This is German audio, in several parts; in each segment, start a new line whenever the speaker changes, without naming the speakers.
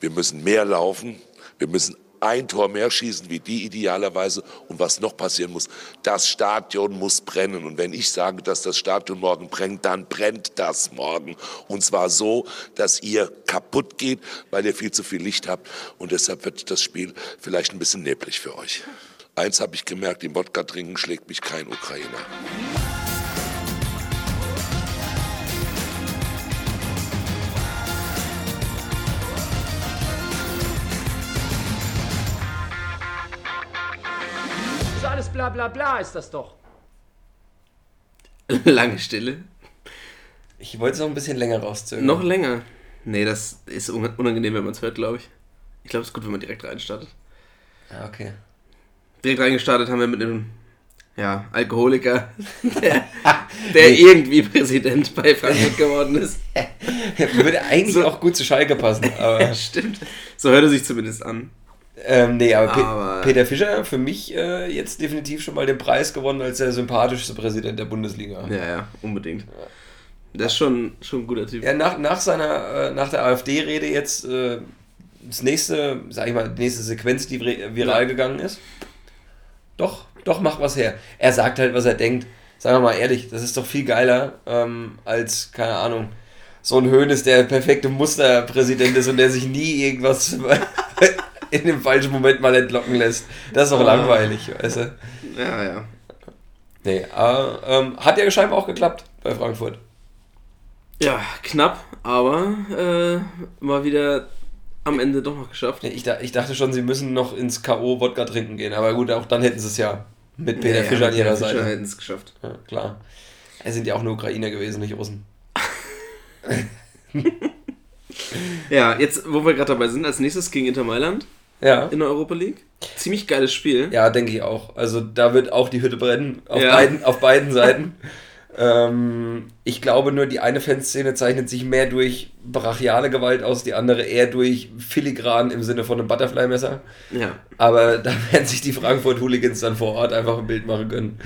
Wir müssen mehr laufen. Wir müssen ein Tor mehr schießen wie die idealerweise. Und was noch passieren muss, das Stadion muss brennen. Und wenn ich sage, dass das Stadion morgen brennt, dann brennt das morgen. Und zwar so, dass ihr kaputt geht, weil ihr viel zu viel Licht habt. Und deshalb wird das Spiel vielleicht ein bisschen neblig für euch. Eins habe ich gemerkt, im Wodka trinken schlägt mich kein Ukrainer.
Bla bla bla ist das doch.
Lange Stille.
Ich wollte es noch ein bisschen länger rauszögern.
Noch länger? Nee, das ist unangenehm, wenn man es hört, glaube ich. Ich glaube, es ist gut, wenn man direkt reinstartet.
Ja, okay.
Direkt reingestartet haben wir mit einem ja, Alkoholiker, der, der nee. irgendwie Präsident bei Frankfurt geworden ist.
Würde eigentlich so, auch gut zu Schalke passen. Aber
stimmt. So hört er sich zumindest an.
Ähm, nee, aber, aber Pe Peter Fischer für mich äh, jetzt definitiv schon mal den Preis gewonnen als der sympathischste Präsident der Bundesliga.
Ja, ja, unbedingt. Der ist schon, schon ein guter Typ.
Ja, nach, nach seiner, äh, nach der AfD-Rede jetzt äh, das nächste, sag ich mal, die nächste Sequenz, die viral ja. gegangen ist. Doch, doch, mach was her. Er sagt halt, was er denkt. Sagen wir mal ehrlich, das ist doch viel geiler ähm, als, keine Ahnung, so ein Höhnes, der perfekte Musterpräsident ist und der sich nie irgendwas in dem falschen Moment mal entlocken lässt. Das ist doch ah. langweilig, weißt du?
Ja, ja.
Nee, aber ähm, hat ja scheinbar auch geklappt bei Frankfurt.
Ja, knapp, aber äh, mal wieder am Ende doch noch geschafft.
Ich, ich dachte schon, sie müssen noch ins K.O. Wodka trinken gehen, aber gut, auch dann hätten sie es ja mit Peter ja, Fischer ja, an ihrer Seite.
hätten es geschafft.
Ja, klar. Es sind ja auch nur Ukrainer gewesen, nicht Russen.
ja, jetzt, wo wir gerade dabei sind, als nächstes gegen Inter Mailand
ja.
in der Europa League. Ziemlich geiles Spiel.
Ja, denke ich auch. Also da wird auch die Hütte brennen, auf, ja. beiden, auf beiden Seiten. ähm, ich glaube nur, die eine Fanszene zeichnet sich mehr durch brachiale Gewalt aus, die andere eher durch filigran im Sinne von einem Butterfly-Messer.
Ja.
Aber da werden sich die Frankfurt-Hooligans dann vor Ort einfach ein Bild machen können.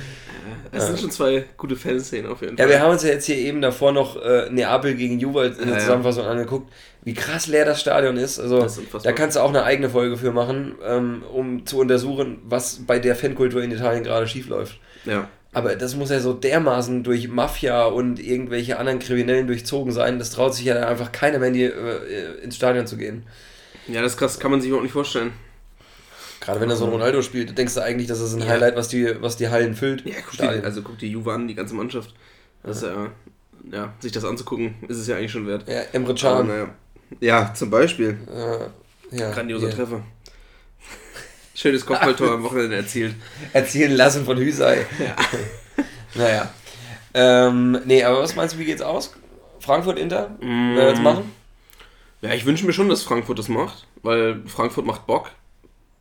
Es sind schon zwei gute Fanszenen auf jeden Fall.
Ja, wir haben uns ja jetzt hier eben davor noch äh, Neapel gegen Juve in der Zusammenfassung angeguckt, wie krass leer das Stadion ist. Also ist da kannst du auch eine eigene Folge für machen, ähm, um zu untersuchen, was bei der Fankultur in Italien gerade schief läuft.
Ja.
Aber das muss ja so dermaßen durch Mafia und irgendwelche anderen Kriminellen durchzogen sein, das traut sich ja einfach keiner mehr in die, äh, ins Stadion zu gehen.
Ja, das ist krass, kann man sich überhaupt nicht vorstellen.
Gerade wenn er so ein Ronaldo spielt, denkst du eigentlich, dass das ein ja. Highlight, was die, was die Hallen füllt.
Ja, guck die, also guck die Juve an, die ganze Mannschaft. Das ja. ja, ja, sich das anzugucken, ist es ja eigentlich schon wert.
Ja, Emre Can.
Ja. ja, zum Beispiel.
Äh, ja,
Grandioser yeah. Treffer. Schönes Kopfballtor am Wochenende erzielt.
Erzielen lassen von Hüsei. Ja. naja. Ähm, nee, aber was meinst du, wie geht's aus? Frankfurt-Inter? Mm. Wer wird's machen?
Ja, ich wünsche mir schon, dass Frankfurt das macht, weil Frankfurt macht Bock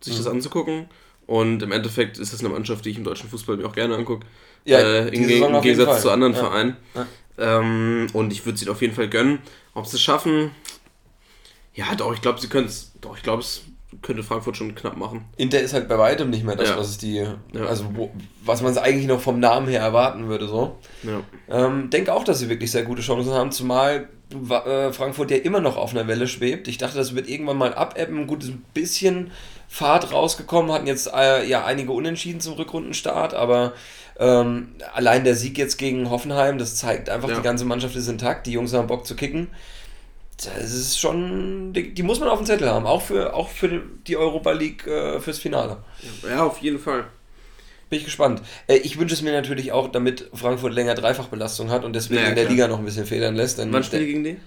sich mhm. das anzugucken. Und im Endeffekt ist das eine Mannschaft, die ich im deutschen Fußball mir auch gerne angucke. Ja, äh, im, im Gegensatz zu anderen ja. Vereinen. Ja. Ähm, und ich würde sie auf jeden Fall gönnen. Ob sie es schaffen, ja, doch, ich glaube, sie können es. Doch, ich glaube, es könnte Frankfurt schon knapp machen.
Inter ist halt bei weitem nicht mehr das, ja. was es die, ja. also wo, was man es eigentlich noch vom Namen her erwarten würde. So.
Ja.
Ähm, denke auch, dass sie wirklich sehr gute Chancen haben, zumal äh, Frankfurt ja immer noch auf einer Welle schwebt. Ich dachte, das wird irgendwann mal abebben. Gut, ein bisschen Fahrt rausgekommen, hatten jetzt äh, ja einige Unentschieden zum Rückrundenstart, aber ähm, allein der Sieg jetzt gegen Hoffenheim, das zeigt einfach, ja. die ganze Mannschaft ist intakt, die Jungs haben Bock zu kicken. Das ist schon, die, die muss man auf dem Zettel haben, auch für, auch für die Europa League äh, fürs Finale.
Ja, auf jeden Fall.
Bin ich gespannt. Äh, ich wünsche es mir natürlich auch, damit Frankfurt länger Dreifachbelastung hat und deswegen ja, in der Liga noch ein bisschen federn lässt.
Wann spielt gegen die?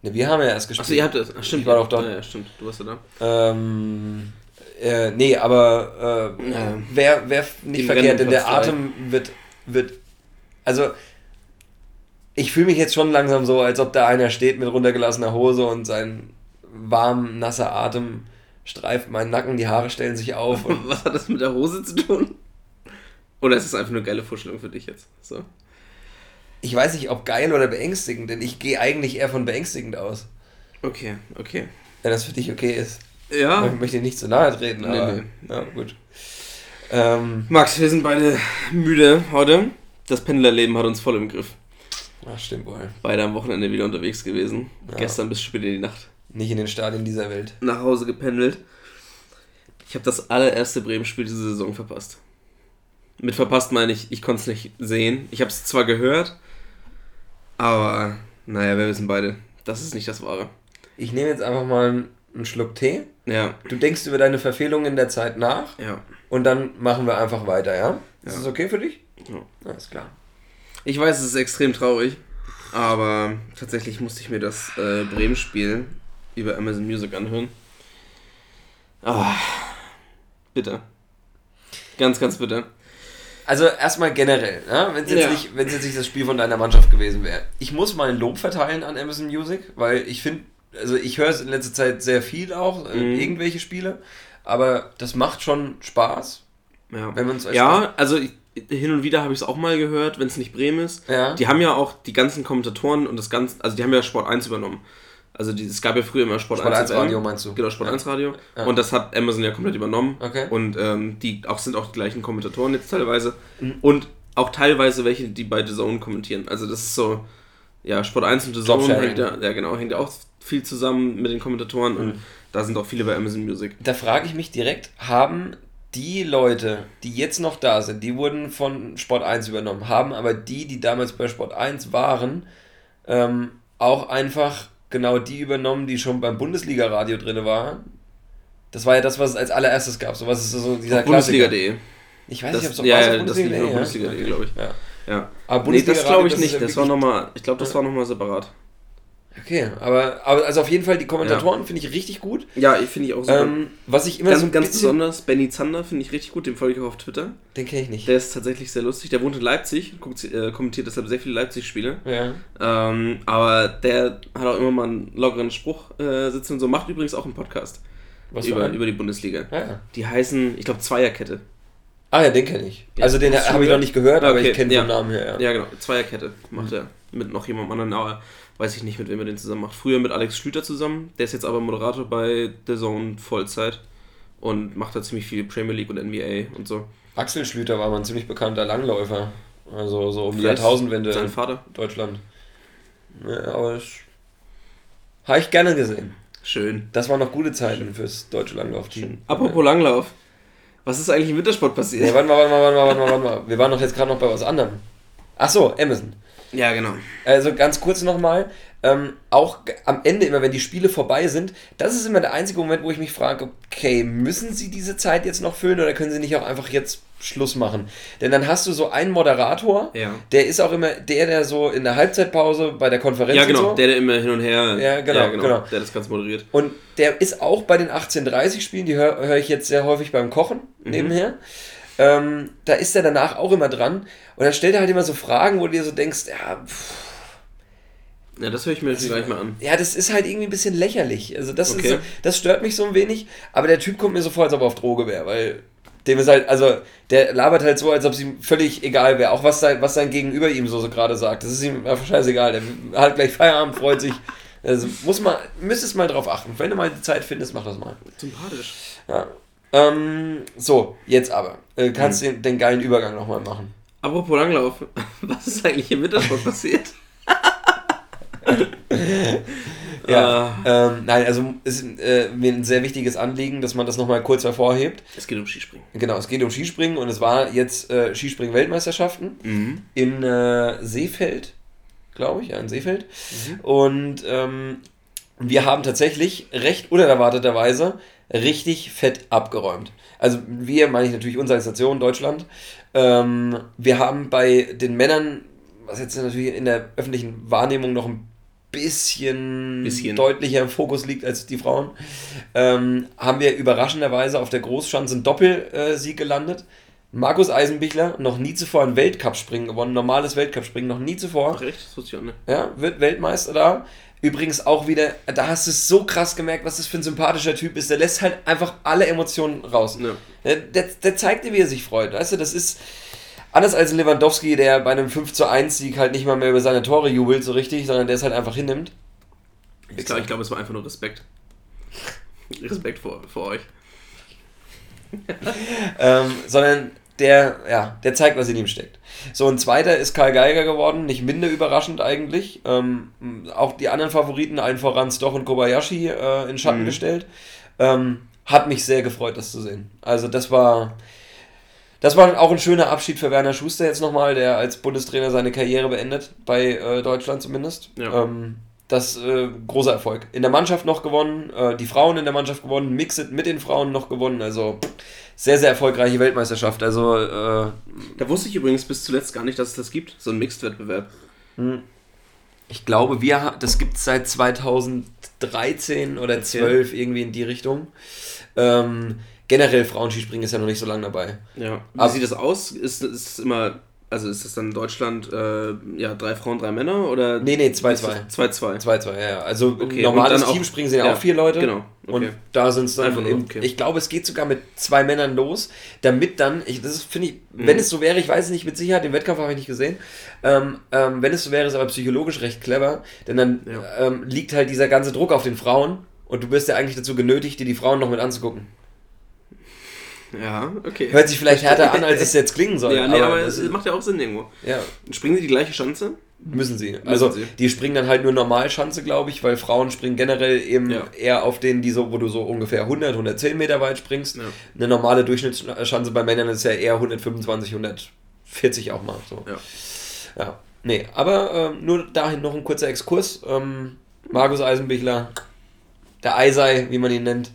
Ne, wir haben ja erst gespielt.
Achso, ihr habt das. Ach, stimmt.
Ich war doch da.
Ja, ja, stimmt. Du warst ja da.
Ähm, äh, nee, aber äh, ja. wäre wär nicht verkehrt, denn der Atem wird, wird. Also, ich fühle mich jetzt schon langsam so, als ob da einer steht mit runtergelassener Hose und sein warm, nasser Atem streift meinen Nacken, die Haare stellen sich auf.
Was hat das mit der Hose zu tun? Oder ist es einfach nur geile Vorstellung für dich jetzt? So.
Ich weiß nicht, ob geil oder beängstigend, denn ich gehe eigentlich eher von beängstigend aus.
Okay, okay.
Wenn das für dich okay ist.
Ja.
Ich möchte nicht zu nahe treten, aber. Nee, nee. Ja, gut.
Ähm, Max, wir sind beide müde heute. Das Pendlerleben hat uns voll im Griff.
Ach, stimmt wohl.
Beide am Wochenende wieder unterwegs gewesen. Ja. Gestern bis spät in die Nacht.
Nicht in den Stadien dieser Welt.
Nach Hause gependelt. Ich habe das allererste Bremen-Spiel diese Saison verpasst. Mit verpasst meine ich, ich konnte es nicht sehen. Ich habe es zwar gehört, aber naja, wir wissen beide, das ist nicht das Wahre.
Ich nehme jetzt einfach mal einen Schluck Tee.
Ja.
Du denkst über deine Verfehlungen in der Zeit nach.
Ja.
Und dann machen wir einfach weiter, ja? Ist
Ja.
das okay für dich?
Ja.
Alles klar.
Ich weiß, es ist extrem traurig, aber tatsächlich musste ich mir das äh, Bremen-Spiel über Amazon Music anhören. Ah, bitte. Ganz, ganz bitte.
Also erstmal generell, ja, wenn es jetzt,
Ja.
nicht, jetzt nicht das Spiel von deiner Mannschaft gewesen wäre. Ich muss mal ein Lob verteilen an Amazon Music, weil ich finde, also ich höre es in letzter Zeit sehr viel auch, äh,
Mhm.
irgendwelche Spiele, aber das macht schon Spaß,
Ja,
wenn man es
ja also ich, hin und wieder habe ich es auch mal gehört, wenn es nicht Bremen ist.
Ja.
Die haben ja auch die ganzen Kommentatoren und das ganze, also die haben ja Sport 1 übernommen. Also die, es gab ja früher immer Sport,
Sport 1
FM.
Radio meinst du?
Genau, Sport
Ja.
1 Radio.
Ja.
Und das hat Amazon ja komplett übernommen.
Okay.
Und ähm, die auch, sind auch die gleichen Kommentatoren jetzt teilweise.
Mhm.
Und auch teilweise welche, die bei The Zone kommentieren. Also das ist so, ja, Sport 1 und The Zone hängt ja, ja genau, hängt ja auch viel zusammen mit den Kommentatoren und
Mhm.
da sind auch viele bei Amazon Music.
Da frage ich mich direkt, haben die Leute, die jetzt noch da sind, die wurden von Sport 1 übernommen, haben aber die, die damals bei Sport 1 waren, ähm, auch einfach genau die übernommen, die schon beim Bundesliga-Radio drin waren? Das war ja das, was es als allererstes gab. So was ist so dieser.
Bundesliga.de.
Ich weiß
Das,
nicht, ob es
ja, ja,
Bundesliga,
nur
ja.
Bundesliga.de, glaube ich.
Ja.
Ja.
Aber
Nee, das glaube ich
das
nicht. Das war nochmal, ich glaube, das war nochmal separat.
Okay, aber, aber also auf jeden Fall die Kommentatoren finde ich richtig gut.
Ja, ich finde ich auch super.
Ähm, was ich immer
ganz,
so
ganz besonders, Benny Zander finde ich richtig gut, den folge ich auch auf Twitter.
Den kenne ich nicht.
Der ist tatsächlich sehr lustig. Der wohnt in Leipzig, guckt, äh, kommentiert deshalb sehr viele Leipzig-Spiele.
ja.
Ähm, aber der hat auch immer mal einen lockeren Spruch äh, sitzen und so. Macht übrigens auch einen Podcast
Was
über, über die Bundesliga.
Ja, ja.
Die heißen, ich glaube, Zweierkette.
Ah ja, den kenne ich.
Ja.
Also den habe ich noch nicht gehört, aber
Okay,
ich kenne
ja.
den Namen her. Ja.
Ja, genau. Zweierkette macht er. Mit noch jemandem anderen, aber weiß ich nicht, mit wem er den zusammen macht. Früher mit Alex Schlüter zusammen. Der ist jetzt aber Moderator bei The Zone Vollzeit und macht da ziemlich viel Premier League und NBA und so.
Axel Schlüter war mal ein ziemlich bekannter Langläufer. Also so um die Jahrtausendwende
Sein
in
Vater.
Deutschland. Ja, aber das habe ich gerne gesehen.
Schön.
Das waren noch gute Zeiten fürs deutsche Langlaufteam.
Apropos Langlauf. Was ist eigentlich im Wintersport passiert?
Nee, warte mal, warte mal, warte mal, warte mal, warte mal. Wir waren doch jetzt gerade noch bei was anderem. Ach so, Amazon.
Ja, genau.
Also ganz kurz nochmal, ähm, auch am Ende immer, wenn die Spiele vorbei sind, das ist immer der einzige Moment, wo ich mich frage, okay, müssen sie diese Zeit jetzt noch füllen oder können sie nicht auch einfach jetzt Schluss machen? Denn dann hast du so einen Moderator,
Ja.
der ist auch immer der, der so in der Halbzeitpause bei der Konferenz
Ja, genau.
so,
Der, der immer hin und her.
Ja, genau, genau.
Der das Ganze moderiert.
und der ist auch bei den 1830 Spielen, die höre hör ich jetzt sehr häufig beim Kochen
Mhm.
nebenher. Ähm, da ist er danach auch immer dran und dann stellt er halt immer so Fragen, wo du dir so denkst, ja, pff,
Ja, das höre ich mir jetzt gleich mal an.
Ja, das ist halt irgendwie ein bisschen lächerlich. Also das,
Okay.
ist, das stört mich so ein wenig. Aber der Typ kommt mir so vor, als ob er auf Droge wäre, weil dem ist halt, also der labert halt so, als ob es ihm völlig egal wäre. Auch was sein, was sein Gegenüber ihm so, so gerade sagt. Das ist ihm einfach scheißegal. Der hat gleich Feierabend, freut sich. Also muss man, müsstest mal drauf achten. Wenn du mal die Zeit findest, mach das mal.
Sympathisch.
Ja. Ähm, so, jetzt aber. Äh, kannst
Mhm.
den, den geilen Übergang nochmal machen.
Apropos Langlauf. Was ist eigentlich im Wintersport passiert?
Ja.
Ah.
Ähm, nein, also ist äh, mir ein sehr wichtiges Anliegen, dass man das nochmal kurz hervorhebt.
Es geht um Skispringen.
Genau, es geht um Skispringen und es war jetzt äh, Skispringen-Weltmeisterschaften
Mhm.
in äh, Seefeld, glaube ich, ja, in Seefeld.
Mhm.
Und ähm, wir haben tatsächlich recht unerwarteterweise richtig fett abgeräumt. Also wir, meine ich natürlich unsere Station Deutschland. Ähm, wir haben bei den Männern, was jetzt natürlich in der öffentlichen Wahrnehmung noch ein bisschen,
Bisschen.
deutlicher im Fokus liegt als die Frauen, ähm, haben wir überraschenderweise auf der Großschanze einen Doppelsieg gelandet. Markus Eisenbichler, noch nie zuvor ein Weltcup-Springen gewonnen, normales Weltcup-Springen, noch nie zuvor.
Ach echt? Das wusste ich auch nicht.
Ja, wird Weltmeister da. Übrigens auch wieder, da hast du es so krass gemerkt, was das für ein sympathischer Typ ist. Der lässt halt einfach alle Emotionen raus.
Ja.
Der, der, der zeigt dir, wie er sich freut. Weißt du, das ist anders als ein Lewandowski, der bei einem 5 zu 1 Sieg halt nicht mal mehr über seine Tore jubelt so richtig, sondern der es halt einfach hinnimmt.
Ich glaube, glaub, es war einfach nur Respekt. Respekt vor, vor euch.
Ähm, sondern der, ja, der zeigt, was in ihm steckt. So, ein zweiter ist Karl Geiger geworden, nicht minder überraschend eigentlich. Ähm, auch die anderen Favoriten, allen voran Stoch und Kobayashi, äh, in Schatten mhm. gestellt. Ähm, hat mich sehr gefreut, das zu sehen. Also, das war. Das war auch ein schöner Abschied für Werner Schuster jetzt nochmal, der als Bundestrainer seine Karriere beendet, bei äh, Deutschland zumindest. Ja. Ähm, das äh, großer Erfolg. In der Mannschaft noch gewonnen, äh, die Frauen in der Mannschaft gewonnen, Mixed mit den Frauen noch gewonnen. Also sehr, sehr erfolgreiche Weltmeisterschaft. Also, äh,
da wusste ich übrigens bis zuletzt gar nicht, dass es das gibt, so ein Mixed-Wettbewerb. Hm.
Ich glaube, wir das gibt es seit 2013 oder 12 irgendwie in die Richtung. Ähm, generell Frauenskispringen ist ja noch nicht so lange dabei.
Ja. Wie Aber, sieht das aus? Ist es immer also ist das dann Deutschland, äh, ja, drei Frauen, drei Männer oder?
Nee, nee, 2-2.
2-2.
2-2, ja, ja. Also okay. normales Teamspringen sind ja, ja, auch vier Leute.
Genau.
Okay. Und da sind es dann, Einfach nur, okay. ich glaube, es geht sogar mit zwei Männern los, damit dann, ich, das finde ich, mhm. wenn es so wäre, ich weiß es nicht mit Sicherheit, den Wettkampf habe ich nicht gesehen, ähm, ähm, wenn es so wäre, ist aber psychologisch recht clever, denn dann ja. ähm, liegt halt dieser ganze Druck auf den Frauen und du wirst ja eigentlich dazu genötigt, dir die Frauen noch mit anzugucken.
Ja, okay.
Hört sich vielleicht härter an, als es jetzt klingen soll.
Ja, nee, aber, aber es macht ja auch Sinn irgendwo.
Ja.
Springen sie die gleiche Schanze?
Müssen sie. Also Müssen sie. die springen dann halt nur Normalschanze, glaube ich, weil Frauen springen generell eben ja. eher auf denen, die so, wo du so ungefähr 100, 110 Meter weit springst. Ja. Eine normale Durchschnittsschanze bei Männern ist ja eher 125, 140 auch mal. So. Ja. ja. Nee, aber ähm, nur dahin noch ein kurzer Exkurs. Ähm, Markus Eisenbichler, der Eisei, wie man ihn nennt,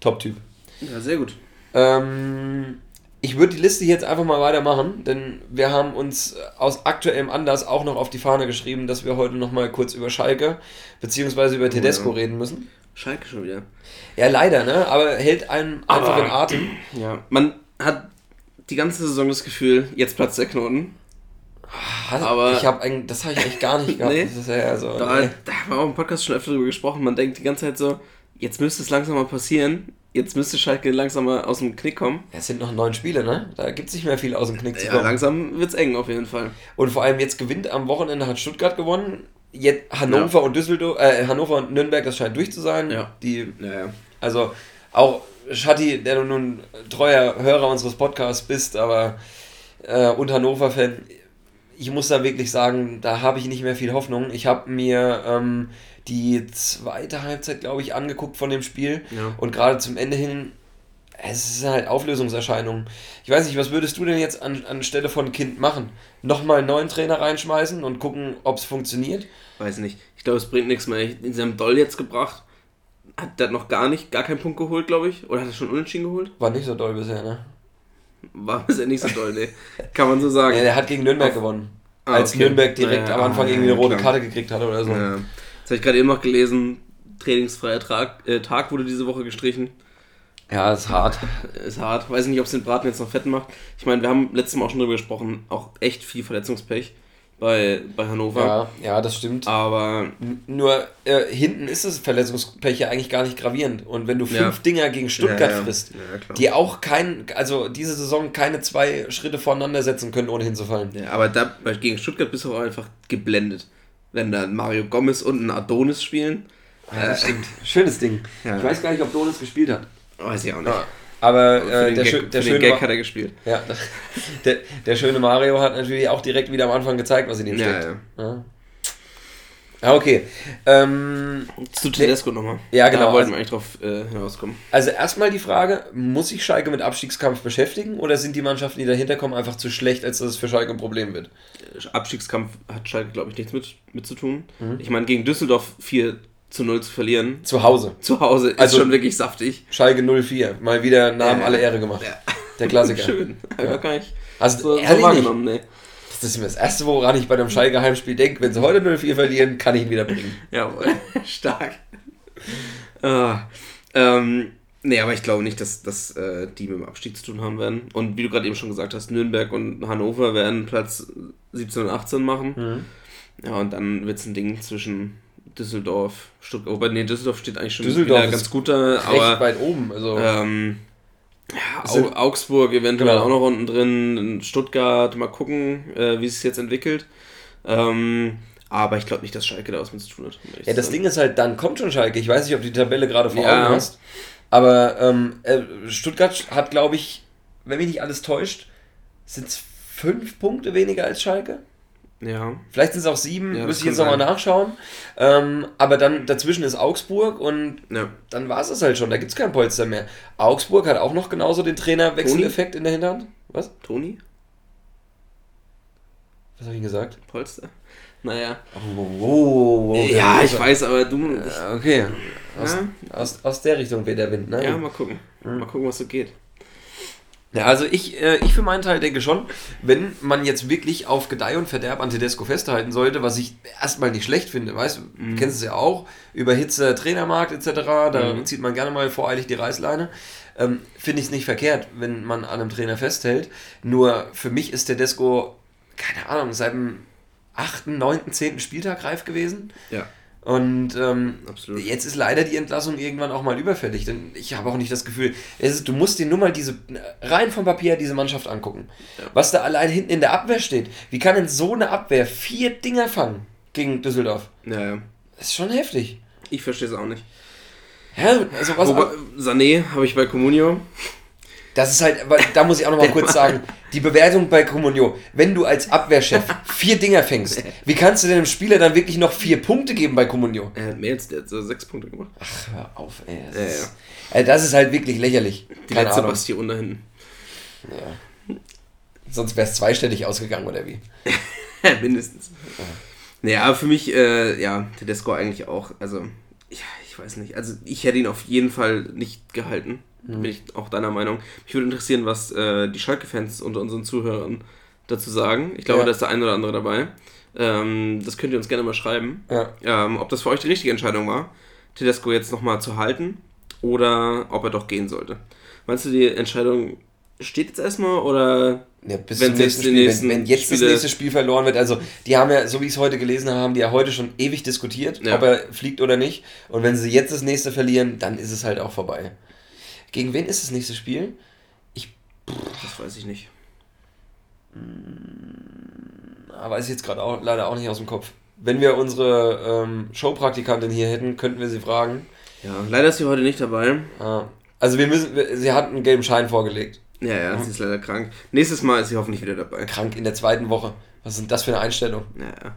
Top-Typ.
Ja, sehr gut.
Ähm, ich würde die Liste jetzt einfach mal weitermachen, denn wir haben uns aus aktuellem Anlass auch noch auf die Fahne geschrieben, dass wir heute noch mal kurz über Schalke bzw. über Tedesco oh, ja. reden müssen.
Schalke schon wieder.
Ja, leider, ne? Aber hält einen Aber, einfach in Atem.
Ja, man hat die ganze Saison das Gefühl, jetzt platzt der Knoten.
Aber ich habe das habe ich eigentlich gar nicht gehabt. nee, ja
so, da, nee. da haben wir auch im Podcast schon öfter drüber gesprochen. Man denkt die ganze Zeit so, jetzt müsste es langsam mal passieren jetzt müsste Schalke langsam mal aus dem Knick kommen.
Es sind noch neun Spiele, ne? Da gibt es nicht mehr viel aus dem Knick
zu kommen. Ja, langsam wird es eng auf jeden Fall.
Und vor allem jetzt gewinnt am Wochenende hat Stuttgart gewonnen. Jetzt Hannover ja. und Düsseldorf, äh, Hannover und Nürnberg, das scheint durch zu sein.
Ja.
Die,
ja, ja.
Also auch Schatti, der du nun treuer Hörer unseres Podcasts bist, aber äh, und Hannover-Fan, ich muss da wirklich sagen, da habe ich nicht mehr viel Hoffnung. Ich habe mir ähm, die zweite Halbzeit, glaube ich, angeguckt von dem Spiel. Ja. Und gerade zum Ende hin, es ist halt Auflösungserscheinungen. Ich weiß nicht, was würdest du denn jetzt an, anstelle von Kind machen? Nochmal einen neuen Trainer reinschmeißen und gucken, ob es funktioniert?
Weiß nicht. Ich glaube, es bringt nichts mehr. In seinem Doll jetzt gebracht. Hat der noch gar nicht, gar keinen Punkt geholt, glaube ich? Oder hat er schon unentschieden geholt?
War nicht so doll bisher, ne?
War bisher nicht so doll, ne? Kann man so sagen.
Ja, der hat gegen Nürnberg gewonnen. Ah, als okay. Nürnberg direkt naja, am Anfang irgendwie eine rote klar. Karte gekriegt hat oder so. Ja.
Das habe ich gerade eben noch gelesen. Trainingsfreier Tag, äh, Tag wurde diese Woche gestrichen.
Ja, ist hart.
Ist hart. Weiß nicht, ob es den Braten jetzt noch fett macht. Ich meine, wir haben letztes Mal auch schon drüber gesprochen, auch echt viel Verletzungspech bei, bei Hannover.
Ja, ja, das stimmt.
Aber.
Nur äh, hinten ist das Verletzungspech ja eigentlich gar nicht gravierend. Und wenn du fünf ja. Dinger gegen Stuttgart ja, ja. frisst, die auch kein, also diese Saison keine zwei Schritte voneinander setzen können, ohne hinzufallen.
Ja, aber da gegen Stuttgart bist du auch einfach geblendet wenn dann Mario Gomez und ein Adonis spielen.
Ja, das stimmt. Schönes Ding. Ja. Ich weiß gar nicht, ob Adonis gespielt hat.
Weiß ich auch nicht. Ja.
Aber äh, der,
Gag,
der
schöne Gag hat er gespielt.
Ja, der, der schöne Mario hat natürlich auch direkt wieder am Anfang gezeigt, was in ihm steckt. Ja, ja. Ah, okay. Ähm,
Zu Tedesco ne, nochmal.
Ja, genau.
Da wollten wir eigentlich drauf äh, hinauskommen.
Also erstmal die Frage, muss sich Schalke mit Abstiegskampf beschäftigen oder sind die Mannschaften, die dahinter kommen, einfach zu schlecht, als dass es für Schalke ein Problem wird?
Abstiegskampf hat Schalke, glaube ich, nichts mit, mit zu tun. Mhm. Ich meine, gegen Düsseldorf 4 zu 0 zu verlieren.
Zu Hause.
Zu Hause ist also, schon wirklich saftig.
Schalke 04. Mal wieder Namen äh, alle Ehre gemacht. Ja. Der Klassiker.
Schön. Ja. Gar nicht
also, so, so wahrgenommen, nee. Das ist das Erste, woran ich bei dem Schalke-Heimspiel denke. Wenn sie heute 0-4 verlieren, kann ich ihn wieder bringen.
Jawohl, stark. ah, ähm, nee, aber ich glaube nicht, dass, dass äh, die mit dem Abstieg zu tun haben werden. Und wie du gerade eben schon gesagt hast, Nürnberg und Hannover werden Platz 17 und 18 machen. Mhm. Ja, und dann wird es ein Ding zwischen Düsseldorf, Stuttgart. Wobei, nee, Düsseldorf steht eigentlich schon
Düsseldorf
wieder ganz gut da. Aber,
weit oben. Also.
Ähm, ja, Augsburg eventuell genau. auch noch unten drin, Stuttgart, mal gucken, äh, wie es sich jetzt entwickelt. Ähm, aber ich glaube nicht, dass Schalke da was mit zu tun hat.
Ja, das Ding ist halt, dann kommt schon Schalke. Ich weiß nicht, ob du die Tabelle gerade vor ja. Augen hast. Aber ähm, äh, Stuttgart hat, glaube ich, wenn mich nicht alles täuscht, sind es fünf Punkte weniger als Schalke.
Ja.
Vielleicht sind es auch sieben, ja, müsste ich jetzt nochmal nachschauen. Ähm, aber dann dazwischen ist Augsburg und ja. dann war es es halt schon. Da gibt es kein Polster mehr. Augsburg hat auch noch genauso den Trainerwechseleffekt in der Hinterhand. Was?
Toni?
Was habe ich gesagt?
Polster. Naja. Oh, oh, oh, oh ja, ich weiß, aber du. Ich,
okay. Aus, aus, aus der Richtung weht der Wind, ne?
Ja, mal gucken. Mhm. Mal gucken, was so geht.
Ja, also ich, äh, ich für meinen Teil denke schon, wenn man jetzt wirklich auf Gedeih und Verderb an Tedesco festhalten sollte, was ich erstmal nicht schlecht finde, weißt du, mhm. kennst es ja auch, über Hitze, Trainermarkt etc., da mhm. zieht man gerne mal voreilig die Reißleine. Ähm, finde ich es nicht verkehrt, wenn man an einem Trainer festhält. Nur für mich ist Tedesco, keine Ahnung, seit dem 8., 9., 10. Spieltag reif gewesen.
Ja.
Und ähm, jetzt ist leider die Entlassung irgendwann auch mal überfällig. Denn ich habe auch nicht das Gefühl, ist, du musst dir nur mal diese rein vom Papier diese Mannschaft angucken. Ja. Was da allein hinten in der Abwehr steht. Wie kann denn so eine Abwehr vier Dinger fangen gegen Düsseldorf?
Ja, ja.
Das ist schon heftig.
Ich verstehe es auch nicht.
Ja, also was.
Wobei, Sané habe ich bei Comunio.
Das ist halt, da muss ich auch noch mal kurz sagen, die Bewertung bei Comunio, wenn du als Abwehrchef vier Dinger fängst, wie kannst du dem Spieler dann wirklich noch vier Punkte geben bei Comunio?
Er hat mehr als der hat so sechs Punkte gemacht.
Ach, hör auf, ey. Das, ja, ist, ja. Das ist halt wirklich lächerlich.
Die Keine letzte Basti unter hinten.
Ja. Sonst wäre es zweistellig ausgegangen, oder wie?
Mindestens. Ja. Naja, aber für mich, äh, ja, Tedesco eigentlich auch, also, ja, ich weiß nicht. Also, ich hätte ihn auf jeden Fall nicht gehalten. Mhm. Bin ich auch deiner Meinung. Mich würde interessieren, was äh, die Schalke-Fans unter unseren Zuhörern dazu sagen. Ich glaube, ja. da ist der ein oder andere dabei. Ähm, das könnt ihr uns gerne mal schreiben.
Ja.
Ähm, ob das für euch die richtige Entscheidung war, Tedesco jetzt nochmal zu halten oder ob er doch gehen sollte. Meinst du, die Entscheidung steht jetzt erstmal oder
ja, bis wenn, nächsten Spiel, nächsten wenn, wenn, jetzt Spiele das nächste Spiel verloren wird, also die haben ja, so wie ich es heute gelesen habe, haben die ja heute schon ewig diskutiert, ja. ob er fliegt oder nicht. Und wenn sie jetzt das nächste verlieren, dann ist es halt auch vorbei. Gegen wen ist das nächste Spiel? Ich.
Das weiß ich nicht.
Hm, weiß ich jetzt gerade auch, leider auch nicht aus dem Kopf. Wenn wir unsere ähm, Showpraktikantin hier hätten, könnten wir sie fragen.
Ja, leider ist sie heute nicht dabei.
Ah. Also wir müssen, sie hat einen gelben Schein vorgelegt.
Ja, ja, sie ist leider krank. Nächstes Mal ist sie hoffentlich wieder dabei.
Krank in der zweiten Woche. Was ist das für eine Einstellung?
Ja, ja.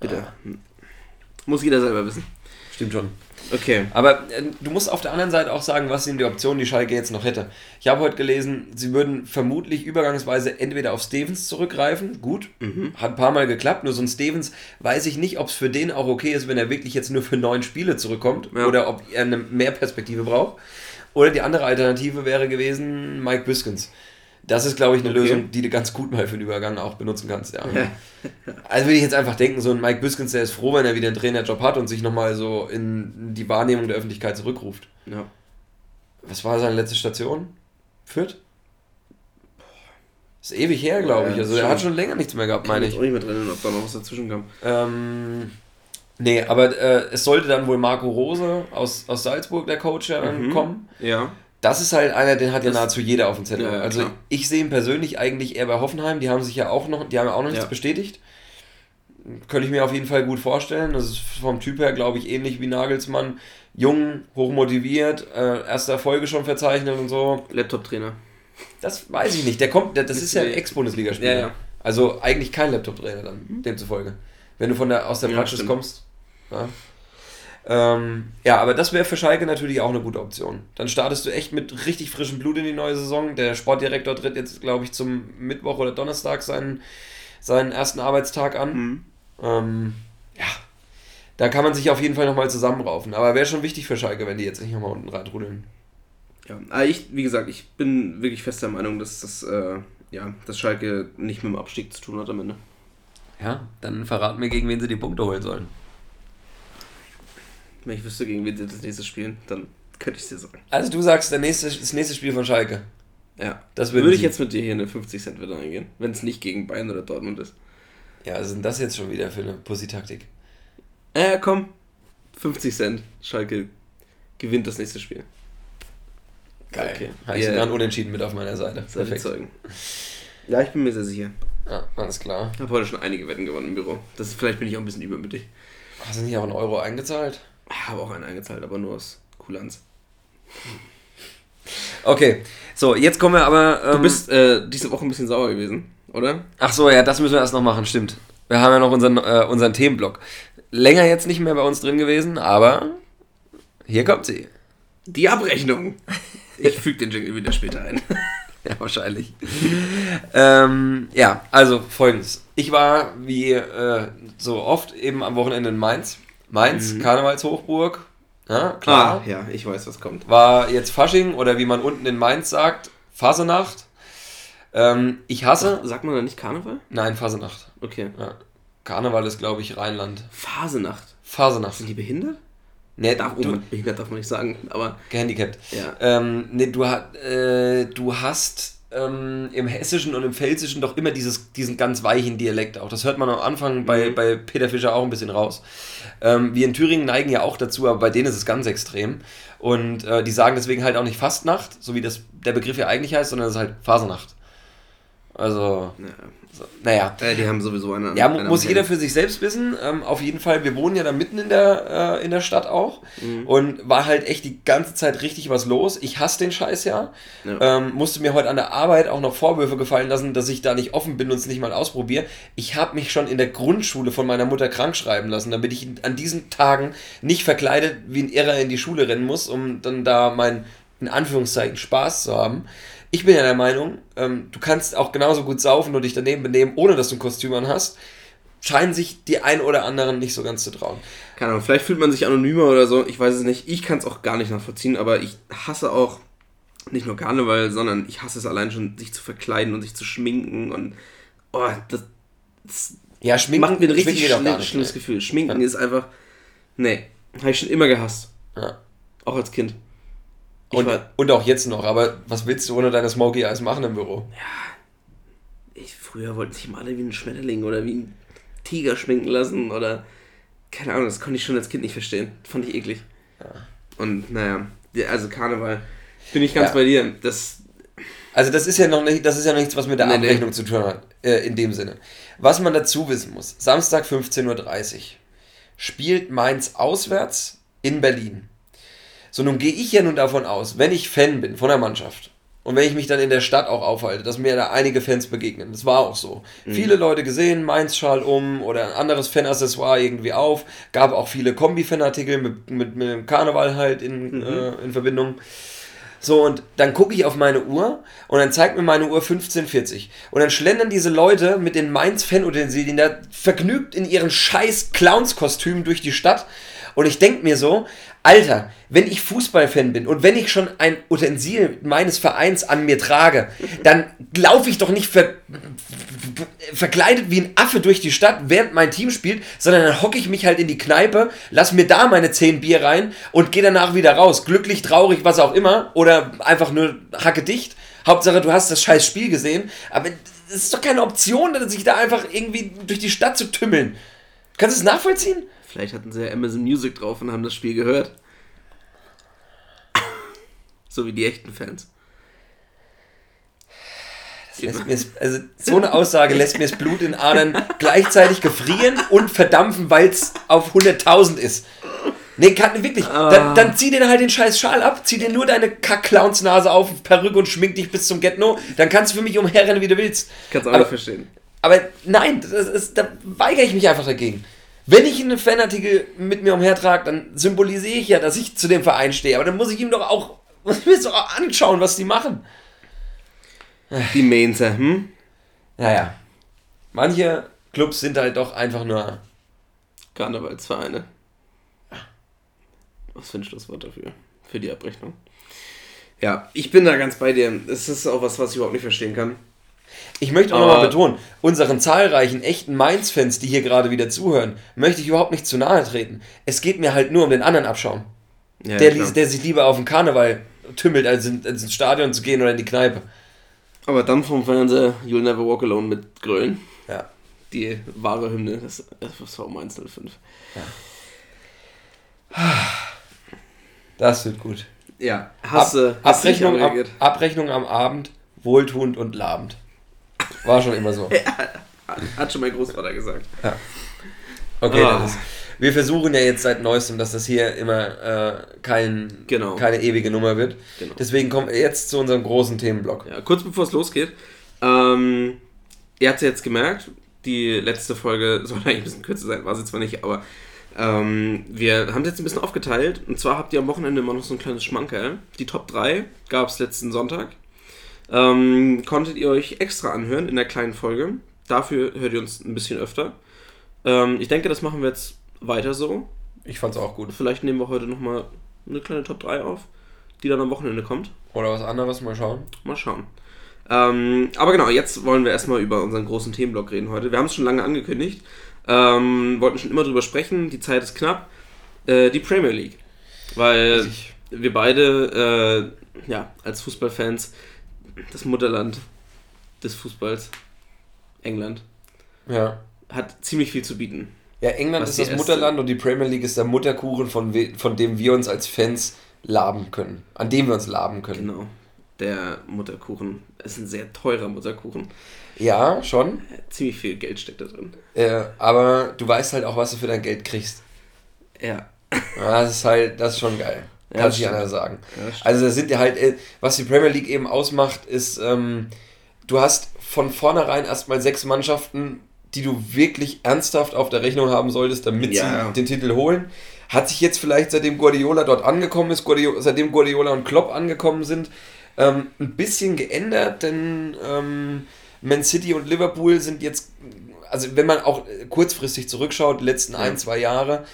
Bitte. Ah. Muss jeder selber wissen.
Stimmt schon.
Okay.
Aber äh, du musst auf der anderen Seite auch sagen, was sind die Optionen, die Schalke jetzt noch hätte. Ich habe heute gelesen, sie würden vermutlich übergangsweise entweder auf Stevens zurückgreifen. Gut, mhm. hat ein paar Mal geklappt. Nur so ein Stevens weiß ich nicht, ob es für den auch okay ist, wenn er wirklich jetzt nur für neun Spiele zurückkommt ja. oder ob er eine Mehrperspektive braucht. Oder die andere Alternative wäre gewesen, Mike Biskins. Das ist, glaube ich, eine okay. Lösung, die du ganz gut mal für den Übergang auch benutzen kannst. Ja. also würde ich jetzt einfach denken, so ein Mike Biskins, der ist froh, wenn er wieder einen Trainerjob hat und sich nochmal so in die Wahrnehmung der Öffentlichkeit zurückruft.
Ja.
Was war seine letzte Station? Fürth? Ist ewig her, glaube ich. Also er hat schon länger nichts mehr gehabt, meine ich.
Ich auch nicht mehr drin, ob da noch was dazwischen kam.
Ähm, nee, aber äh, es sollte dann wohl Marco Rose aus, aus Salzburg, der Coach, ja dann mhm. kommen.
Ja
das ist halt einer, den hat ja nahezu jeder auf dem Zettel. Ja, ja, also klar. ich sehe ihn persönlich eigentlich eher bei Hoffenheim. Die haben sich ja auch noch, die haben ja auch noch nichts bestätigt. Könnte ich mir auf jeden Fall gut vorstellen. Das ist vom Typ her, glaube ich, ähnlich wie Nagelsmann. Jung, hochmotiviert, äh, erste Erfolge schon verzeichnet und so.
Laptop-Trainer.
Das weiß ich nicht. Der kommt, das ist ja Ex-Bundesligaspieler. Ja, ja. Also eigentlich kein Laptop-Trainer dann, mhm. demzufolge. Wenn du von der, aus der Praxis kommst. Ja. Ähm, ja, aber das wäre für Schalke natürlich auch eine gute Option. Dann startest du echt mit richtig frischem Blut in die neue Saison. Der Sportdirektor tritt jetzt, glaube ich, zum Mittwoch oder Donnerstag seinen, seinen ersten Arbeitstag an. Mhm. Ähm, ja, da kann man sich auf jeden Fall nochmal zusammenraufen. Aber wäre schon wichtig für Schalke, wenn die jetzt nicht nochmal unten reintrudeln.
Ja, aber ich, wie gesagt, ich bin wirklich fest der Meinung, dass das, äh, ja, dass Schalke nicht mit dem Abstieg zu tun hat am Ende.
Ja, dann verraten wir, gegen wen sie die Punkte holen sollen.
Wenn ich wüsste, gegen wen sie das nächste spielen, dann könnte ich es dir sagen.
Also du sagst, der nächste, das nächste Spiel von Schalke.
Ja. Das würde ich jetzt mit dir hier eine 50 Cent wieder eingehen, wenn es nicht gegen Bayern oder Dortmund ist.
Ja, was ist denn das jetzt schon wieder für eine Pussy-Taktik?
Äh, komm. 50 Cent. Schalke gewinnt das nächste Spiel.
Geil. Okay. Habe ich yeah. sogar unentschieden mit auf meiner Seite.
Perfekt. Zeugen. Ja, ich bin mir sehr sicher.
Ja, alles klar.
Ich habe heute schon einige Wetten gewonnen im Büro. Das ist, vielleicht bin ich auch ein bisschen übermütig.
Hast du nicht auch einen Euro eingezahlt?
Ich habe auch einen eingezahlt, aber nur aus Kulanz.
Okay, so, jetzt kommen wir aber.
Ähm, du bist äh, diese Woche ein bisschen sauer gewesen, oder?
Ach so, ja, das müssen wir erst noch machen, stimmt. Wir haben ja noch unseren, äh, unseren Themenblock. Länger jetzt nicht mehr bei uns drin gewesen, aber hier kommt sie.
Die Abrechnung. Ich füge den Jingle wieder später ein.
ja, wahrscheinlich. ähm, ja, also folgendes. Ich war wie äh, so oft eben am Wochenende in Mainz. Mainz, mhm. Karnevalshochburg. Ja, klar.
Ah, ja, ich weiß, was kommt.
War jetzt Fasching oder wie man unten in Mainz sagt, Fasenacht. Ähm, ich hasse.
Ach, sagt man da nicht Karneval?
Nein, Fasenacht.
Okay.
Ja. Karneval ist, glaube ich, Rheinland.
Phasenacht.
Phasenacht.
Sind die behindert?
Nee, darf,
du, behindert darf man nicht sagen, aber.
Gehandicapt.
Ja.
Ähm, nee, du, äh, du hast ähm, im Hessischen und im Pfälzischen doch immer dieses, diesen ganz weichen Dialekt auch. Das hört man am Anfang bei, mhm. bei Peter Fischer auch ein bisschen raus. Ähm, wir in Thüringen neigen ja auch dazu, aber bei denen ist es ganz extrem. Und äh, die sagen deswegen halt auch nicht Fastnacht, so wie das, der Begriff ja eigentlich heißt, sondern es ist halt Fasernacht. Also, ja. So, naja.
Ja, die haben sowieso eine.
Ja, eine muss jeder für sich selbst wissen. Ähm, auf jeden Fall, wir wohnen ja da mitten in der, äh, in der Stadt auch. Mhm. Und war halt echt die ganze Zeit richtig was los. Ich hasse den Scheiß ja. ja. Ähm, musste mir heute an der Arbeit auch noch Vorwürfe gefallen lassen, dass ich da nicht offen bin und es nicht mal ausprobiere. Ich habe mich schon in der Grundschule von meiner Mutter krank schreiben lassen, damit ich an diesen Tagen nicht verkleidet wie ein Irrer in die Schule rennen muss, um dann da mein, in Anführungszeichen, Spaß zu haben ich bin ja der Meinung, ähm, du kannst auch genauso gut saufen und dich daneben benehmen, ohne dass du ein Kostüm an hast. Scheinen sich die ein oder anderen nicht so ganz zu trauen.
Keine Ahnung, vielleicht fühlt man sich anonymer oder so, ich weiß es nicht. Ich kann es auch gar nicht nachvollziehen, aber ich hasse auch nicht nur Karneval, sondern ich hasse es allein schon, sich zu verkleiden und sich zu schminken und oh, das, das
ja, schminken,
macht mir ein richtig schlimm, schlimmes Gefühl. Schminken ja. ist einfach, nee, habe ich schon immer gehasst.
Ja.
Auch als Kind.
Und, und auch jetzt noch, aber was willst du ohne deine Smoky Eyes machen im Büro?
Ja. Ich, früher wollten sich mal alle wie ein Schmetterling oder wie ein Tiger schminken lassen oder. Keine Ahnung, das konnte ich schon als Kind nicht verstehen. Fand ich eklig. Ja. Und naja, also Karneval. Bin ich ganz ja. bei dir. Das.
Also das ist ja noch nicht, das ist ja nichts, was mit der nee, Abrechnung nee. zu tun hat, äh, in dem Sinne. Was man dazu wissen muss, Samstag 15.30 Uhr spielt Mainz auswärts in Berlin. So, nun gehe ich ja nun davon aus, wenn ich Fan bin von der Mannschaft und wenn ich mich dann in der Stadt auch aufhalte, dass mir da einige Fans begegnen. Das war auch so. Mhm. Viele Leute gesehen, Mainz-Schal um oder ein anderes Fan-Accessoire irgendwie auf. Gab auch viele Kombi-Fanartikel mit, mit, mit dem Karneval halt in, mhm. äh, in Verbindung. So, und dann gucke ich auf meine Uhr und dann zeigt mir meine Uhr 15.40. Und dann schlendern diese Leute mit den Mainz-Fan-Utensilien da vergnügt in ihren scheiß Clowns-Kostümen durch die Stadt. Und ich denke mir so, Alter, wenn ich Fußballfan bin und wenn ich schon ein Utensil meines Vereins an mir trage, dann laufe ich doch nicht ver verkleidet wie ein Affe durch die Stadt, während mein Team spielt, sondern dann hocke ich mich halt in die Kneipe, lass mir da meine 10 Bier rein und gehe danach wieder raus. Glücklich, traurig, was auch immer. Oder einfach nur hacke dicht. Hauptsache, du hast das scheiß Spiel gesehen. Aber es ist doch keine Option, sich da einfach irgendwie durch die Stadt zu tümmeln. Kannst du es nachvollziehen?
Vielleicht hatten sie ja Amazon Music drauf und haben das Spiel gehört. so wie die echten Fans.
Mir, also so eine Aussage lässt mir das Blut in Adern gleichzeitig gefrieren und verdampfen, weil es auf 100.000 ist. Nee, kann, wirklich. Ah. Dann, dann, zieh dir halt den scheiß Schal ab, zieh dir nur deine Kack-Clowns-Nase auf, Perücke und schmink dich bis zum Get-No. Dann kannst du für mich umherrennen, wie du willst.
Kannst du auch aber, verstehen.
Aber nein, das ist, da weigere ich mich einfach dagegen. Wenn ich einen Fanartikel mit mir umhertrage, dann symbolisiere ich ja, dass ich zu dem Verein stehe. Aber dann muss ich ihm doch auch, muss mir doch anschauen, was die machen.
Die Mainzer, hm?
Naja. Manche Clubs sind halt doch einfach nur
Karnevalsvereine. Was für ein Schlusswort dafür? Für die Abrechnung. Ja, ich bin da ganz bei dir. Das ist auch was, was ich überhaupt nicht verstehen kann.
Ich möchte auch nochmal betonen, unseren zahlreichen echten Mainz-Fans, die hier gerade wieder zuhören, möchte ich überhaupt nicht zu nahe treten. Es geht mir halt nur um den anderen Abschaum. Ja, der, der sich lieber auf den Karneval tümmelt, als, in, als ins Stadion zu gehen oder in die Kneipe.
Aber dann vom Fernseher You'll Never Walk Alone mit Grölen.
Ja.
Die wahre Hymne des FSV Mainz 05.
Ja. Das wird gut.
Ja.
Hasse, Ab, Abrechnung, ab, Abrechnung am Abend, wohltuend und labend. War schon immer so.
ja, hat schon mein Großvater gesagt.
Ja. Okay, oh. Dennis. wir versuchen ja jetzt seit neuestem, dass das hier immer äh, kein, genau. keine ewige Nummer wird. Genau. Deswegen kommen wir jetzt zu unserem großen Themenblock.
Ja, kurz bevor es losgeht, ähm, ihr habt es jetzt gemerkt, die letzte Folge soll eigentlich ein bisschen kürzer sein, war sie zwar nicht, aber ähm, wir haben es jetzt ein bisschen aufgeteilt. Und zwar habt ihr am Wochenende immer noch so ein kleines Schmankerl. Die Top 3 gab es letzten Sonntag. Ähm, konntet ihr euch extra anhören in der kleinen Folge. Dafür hört ihr uns ein bisschen öfter. Ähm, ich denke, das machen wir jetzt weiter so.
Ich fand's auch gut.
Vielleicht nehmen wir heute nochmal eine kleine Top 3 auf, die dann am Wochenende kommt.
Oder was anderes, mal schauen.
Mal schauen. Ähm, aber genau, jetzt wollen wir erstmal über unseren großen Themenblock reden heute. Wir haben es schon lange angekündigt. Ähm, wollten schon immer drüber sprechen, die Zeit ist knapp. Äh, die Premier League. Weil ich. wir beide, äh, ja, als Fußballfans, das Mutterland des Fußballs, England, ja. hat ziemlich viel zu bieten.
Ja, England ist das Mutterland und die Premier League ist der Mutterkuchen, von, von dem wir uns als Fans laben können. An dem wir uns laben können.
Genau. Der Mutterkuchen ist ein sehr teurer Mutterkuchen.
Ja, schon.
Ziemlich viel Geld steckt da drin.
Äh, aber du weißt halt auch, was du für dein Geld kriegst. Ja. Das ist halt, das ist schon geil. Ja, Kann ich anders sagen. Ja, also da sind ja halt, äh, was die Premier League eben ausmacht, ist, ähm, du hast von vornherein erstmal sechs Mannschaften, die du wirklich ernsthaft auf der Rechnung haben solltest, damit ja. sie den Titel holen. Hat sich jetzt vielleicht seitdem Guardiola dort angekommen ist, Guardiola, seitdem Guardiola und Klopp angekommen sind, ähm, ein bisschen geändert, denn ähm, Man City und Liverpool sind jetzt, also wenn man auch kurzfristig zurückschaut, die letzten ja. ein, zwei Jahre,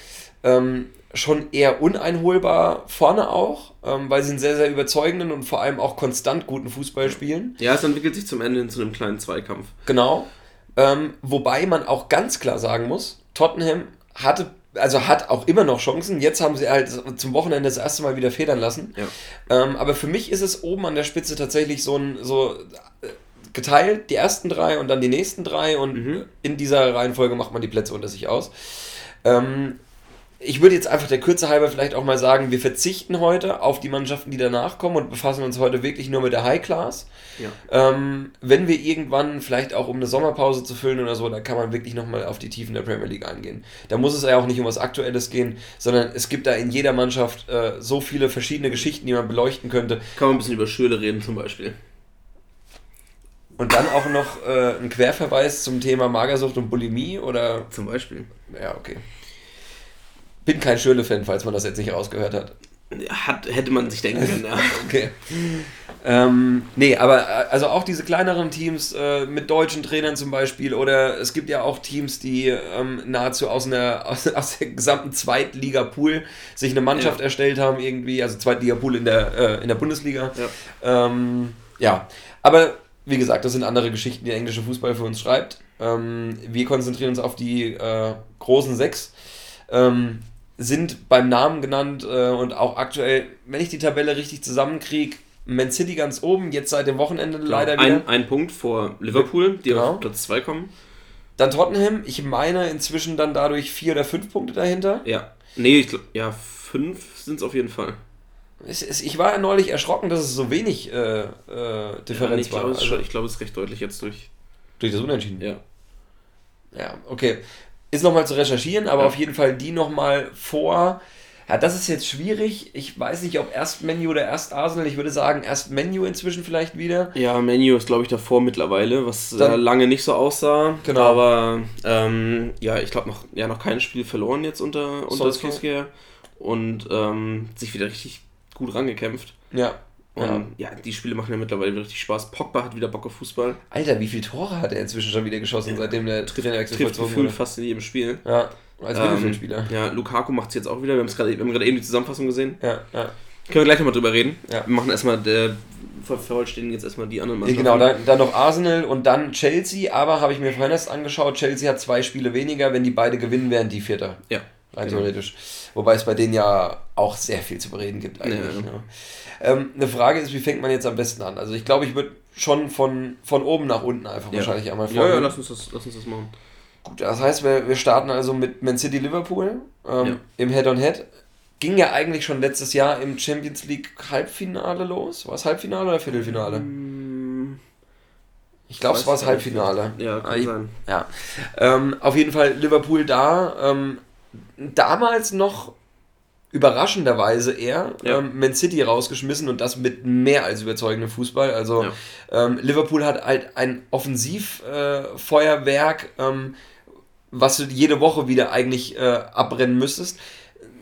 ähm, schon eher uneinholbar vorne auch, ähm, weil sie einen sehr, sehr überzeugenden und vor allem auch konstant guten Fußball spielen.
Ja, es entwickelt sich zum Ende zu einem kleinen Zweikampf.
Genau. Ähm, wobei man auch ganz klar sagen muss, Tottenham hatte also hat auch immer noch Chancen. Jetzt haben sie halt zum Wochenende das erste Mal wieder federn lassen. Ja. Ähm, aber für mich ist es oben an der Spitze tatsächlich so ein so äh, geteilt, die ersten drei und dann die nächsten drei und mhm. in dieser Reihenfolge macht man die Plätze unter sich aus. Ähm, ich würde jetzt einfach der Kürze halber vielleicht auch mal sagen, wir verzichten heute auf die Mannschaften, die danach kommen und befassen uns heute wirklich nur mit der High Class. Ja. Ähm, wenn wir irgendwann vielleicht auch um eine Sommerpause zu füllen oder so, da kann man wirklich nochmal auf die Tiefen der Premier League eingehen. Da muss es ja auch nicht um was Aktuelles gehen, sondern es gibt da in jeder Mannschaft äh, so viele verschiedene Geschichten, die man beleuchten könnte.
Kann man ein bisschen über Schöle reden zum Beispiel.
Und dann auch noch äh, ein Querverweis zum Thema Magersucht und Bulimie oder.
Zum Beispiel.
Ja, okay bin kein Schöle-Fan, falls man das jetzt nicht rausgehört hat.
Hat, hätte man sich denken können, ja.
okay. Ähm, nee, aber äh, also auch diese kleineren Teams äh, mit deutschen Trainern zum Beispiel oder es gibt ja auch Teams, die ähm, nahezu aus, einer, aus, aus der gesamten Zweitliga-Pool sich eine Mannschaft ja. erstellt haben, irgendwie, also Zweitliga-Pool in, der, äh, in der Bundesliga. Ja. Ähm, ja, aber wie gesagt, das sind andere Geschichten, die der englische Fußball für uns schreibt. Ähm, wir konzentrieren uns auf die äh, großen sechs. Ähm, sind beim Namen genannt äh, und auch aktuell, wenn ich die Tabelle richtig zusammenkriege, Man City ganz oben, jetzt seit dem Wochenende genau. leider
wieder. Ein, ein Punkt vor Liverpool, die genau. auf Platz 2 kommen.
Dann Tottenham, ich meine inzwischen dann dadurch vier oder fünf Punkte dahinter.
Ja. Nee, ich glaube, ja, fünf sind es auf jeden Fall.
Ich, war neulich erschrocken, dass es so wenig äh, äh, Differenz
ja, nee, war. Also, ich glaube, es ist recht deutlich jetzt durch.
Durch das Unentschieden?
Ja.
Ja, okay ist nochmal zu recherchieren, aber ja. auf jeden Fall die nochmal vor. Ja, das ist jetzt schwierig. Ich weiß nicht, ob erst Menu oder erst Arsenal. Ich würde sagen, erst Menu inzwischen vielleicht wieder.
Ja, Menu ist, glaube ich, davor mittlerweile, was Dann, äh, lange nicht so aussah. Genau. Aber ähm, ja, ich glaube, noch, ja, noch kein Spiel verloren jetzt unter, unter Solskjaer. Und ähm, sich wieder richtig gut rangekämpft.
Ja.
Und ja. ja. die Spiele machen ja mittlerweile richtig Spaß. Pogba hat wieder Bock auf Fußball.
Alter, wie viele Tore hat er inzwischen schon wieder geschossen, ja. seitdem der
Trainerwechsel vollzogen wurde? fast in jedem Spiel.
Ja, als Mittelfeldspieler.
Ähm, ja, Lukaku macht es jetzt auch wieder. Wir, grad, wir haben gerade eben die Zusammenfassung gesehen.
Ja, ja.
Können wir gleich nochmal drüber reden. Ja. Wir machen erstmal, der, vervollständigen jetzt erstmal die anderen
Mannschaften. Genau, dann, dann noch Arsenal und dann Chelsea. Aber habe ich mir vorhin erst angeschaut, Chelsea hat zwei Spiele weniger. Wenn die beide gewinnen, wären die Vierter.
Ja.
Rein genau. theoretisch. Wobei es bei denen ja auch sehr viel zu bereden gibt eigentlich. Ja, ja. Ähm, eine Frage ist, wie fängt man jetzt am besten an? Also ich glaube, ich würde schon von, von oben nach unten einfach ja. wahrscheinlich einmal
vorgehen. Ja, ja, lass uns das, lass uns das machen.
Gut, das heißt, wir, wir starten also mit Man City Liverpool ähm, im Head-on-Head. Ging ja eigentlich schon letztes Jahr im Champions League Halbfinale los. War es Halbfinale oder Viertelfinale? Mm, ich glaube, es war das Halbfinale.
Ja, kann ah, sein.
Ja. Ähm, auf jeden Fall Liverpool da. Ähm, damals noch überraschenderweise eher ja. ähm, Man City rausgeschmissen und das mit mehr als überzeugendem Fußball. Also ja. ähm, Liverpool hat halt ein Offensivfeuerwerk, äh, ähm, was du jede Woche wieder eigentlich äh, abbrennen müsstest.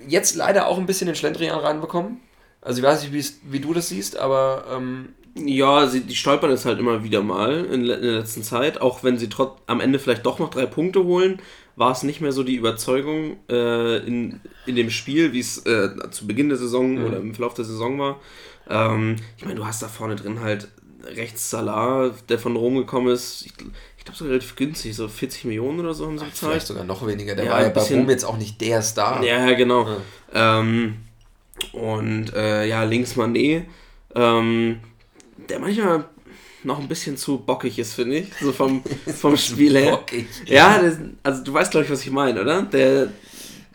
Jetzt leider auch ein bisschen den Schlendrian reinbekommen. Also ich weiß nicht, wie du das siehst, aber ähm,
ja, sie, die stolpern es halt immer wieder mal in, in, der letzten Zeit. Auch wenn sie trotz, am Ende vielleicht doch noch drei Punkte holen, war es nicht mehr so die Überzeugung äh, in, in dem Spiel, wie es äh, zu Beginn der Saison mhm. oder im Verlauf der Saison war. Ähm, ich meine, du hast da vorne drin halt rechts Salah, der von Rom gekommen ist. Ich, ich glaube, so relativ günstig, so 40 Millionen oder so haben sie
bezahlt. Vielleicht sogar noch weniger. Der ja, war ja bei Rom jetzt auch nicht der Star.
Ja, genau. Ja. Ähm, und äh, ja, links Mané. Ähm, der manchmal noch ein bisschen zu bockig ist, finde ich. So vom, vom Spiel her. Bockig. Ja, das, also du weißt, glaube ich, was ich meine, oder? Der,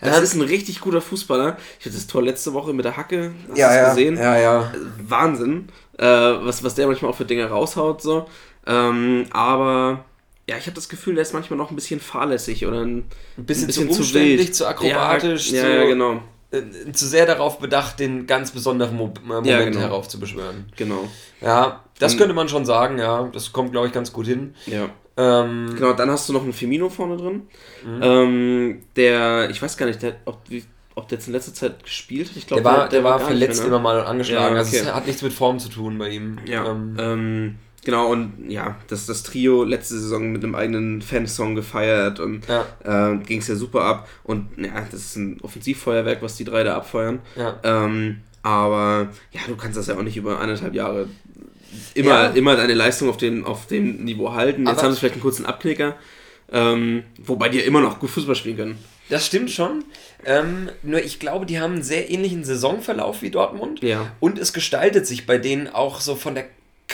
das ja. ist ein richtig guter Fußballer. Ich hatte das Tor letzte Woche mit der Hacke. Hast ja, ja. gesehen? Ja, ja. Wahnsinn, äh, was, was der manchmal auch für Dinge raushaut. So. Ähm, aber ja, ich habe das Gefühl, der ist manchmal noch ein bisschen fahrlässig oder ein, ein, bisschen, ein bisschen, zu umständlich, zu,
zu akrobatisch. Ja, ja, genau. Äh, zu sehr darauf bedacht, den ganz besonderen Mo äh, Moment ja, genau. heraufzubeschwören. Genau. Ja, das könnte man schon sagen, ja. Das kommt, glaube ich, ganz gut hin. Ja.
Ähm, genau, dann hast du noch einen Firmino vorne drin. Mhm. Ähm, der, ich weiß gar nicht, der, ob, ob der jetzt in letzter Zeit gespielt hat. Ich glaube,
der war,
der, der
war, war verletzt mehr, ne? immer mal angeschlagen. Ja, okay. Also es hat nichts mit Form zu tun bei ihm. Ja.
Ähm, ähm Genau, und ja, das, das Trio letzte Saison mit einem eigenen Fansong gefeiert und ja. äh, ging es ja super ab. Und ja, das ist ein Offensivfeuerwerk, was die drei da abfeuern. Ja. Ähm, aber ja, du kannst das ja auch nicht über eineinhalb Jahre immer, ja. immer deine Leistung auf, den, auf dem Niveau halten. Jetzt aber haben sie vielleicht einen kurzen Abknicker, ähm, wobei die ja immer noch gut Fußball spielen können.
Das stimmt schon. Ähm, nur ich glaube, die haben einen sehr ähnlichen Saisonverlauf wie Dortmund. Ja. Und es gestaltet sich bei denen auch so von der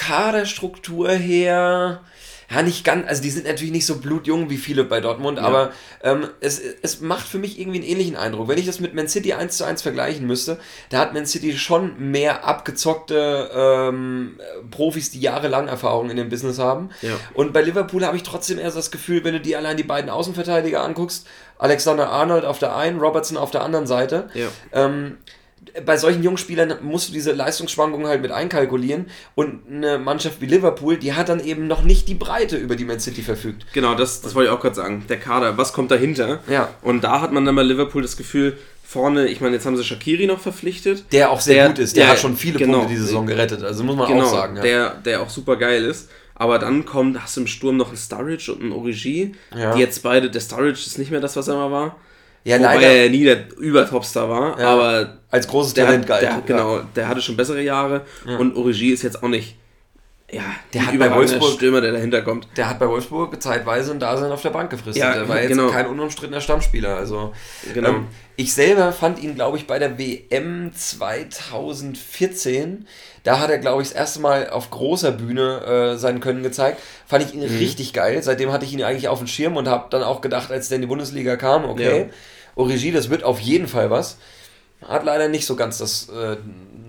Kaderstruktur her, ja, nicht ganz, also die sind natürlich nicht so blutjung wie viele bei Dortmund, ja. aber ähm, es, es macht für mich irgendwie einen ähnlichen Eindruck. Wenn ich das mit Man City 1 zu 1 vergleichen müsste, da hat Man City schon mehr abgezockte ähm, Profis, die jahrelang Erfahrung in dem Business haben. Ja. Und bei Liverpool habe ich trotzdem eher das Gefühl, wenn du dir allein die beiden Außenverteidiger anguckst, Alexander Arnold auf der einen, Robertson auf der anderen Seite, ja. ähm, bei solchen jungen Spielern musst du diese Leistungsschwankungen halt mit einkalkulieren und eine Mannschaft wie Liverpool, die hat dann eben noch nicht die Breite, über die Man City verfügt.
Genau, das, das wollte ich auch gerade sagen. Der Kader, was kommt dahinter? Ja. Und da hat man dann bei Liverpool das Gefühl, vorne, ich meine, jetzt haben sie Shakiri noch verpflichtet.
Der auch sehr der, gut ist, der, der, hat schon viele genau, Punkte die Saison gerettet, also muss man genau, auch sagen.
Ja. Der, der auch super geil ist. Aber dann kommt, hast du im Sturm noch einen Sturridge und einen Origi, ja. die jetzt beide, der Sturridge ist nicht mehr das, was er mal war. Ja, Wobei leider. er nie der Übertopstar war, ja, aber
als großes Talent
galt. Der, genau, der hatte schon bessere Jahre ja. und Origi ist jetzt auch nicht ja,
der hat bei Wolfsburg Stürmer, der dahinter kommt. Der hat bei Wolfsburg zeitweise ein Dasein auf der Bank gefristet. Ja, der war jetzt genau. kein unumstrittener Stammspieler. Also genau. Ähm, ich selber fand ihn, glaube ich, bei der WM 2014. Da hat er, glaube ich, das erste Mal auf großer Bühne äh, sein Können gezeigt. Fand ich ihn mhm. richtig geil. Seitdem hatte ich ihn eigentlich auf dem Schirm und habe dann auch gedacht, als der in die Bundesliga kam, okay, ja. Origi, das wird auf jeden Fall was. Hat leider nicht so ganz das, äh,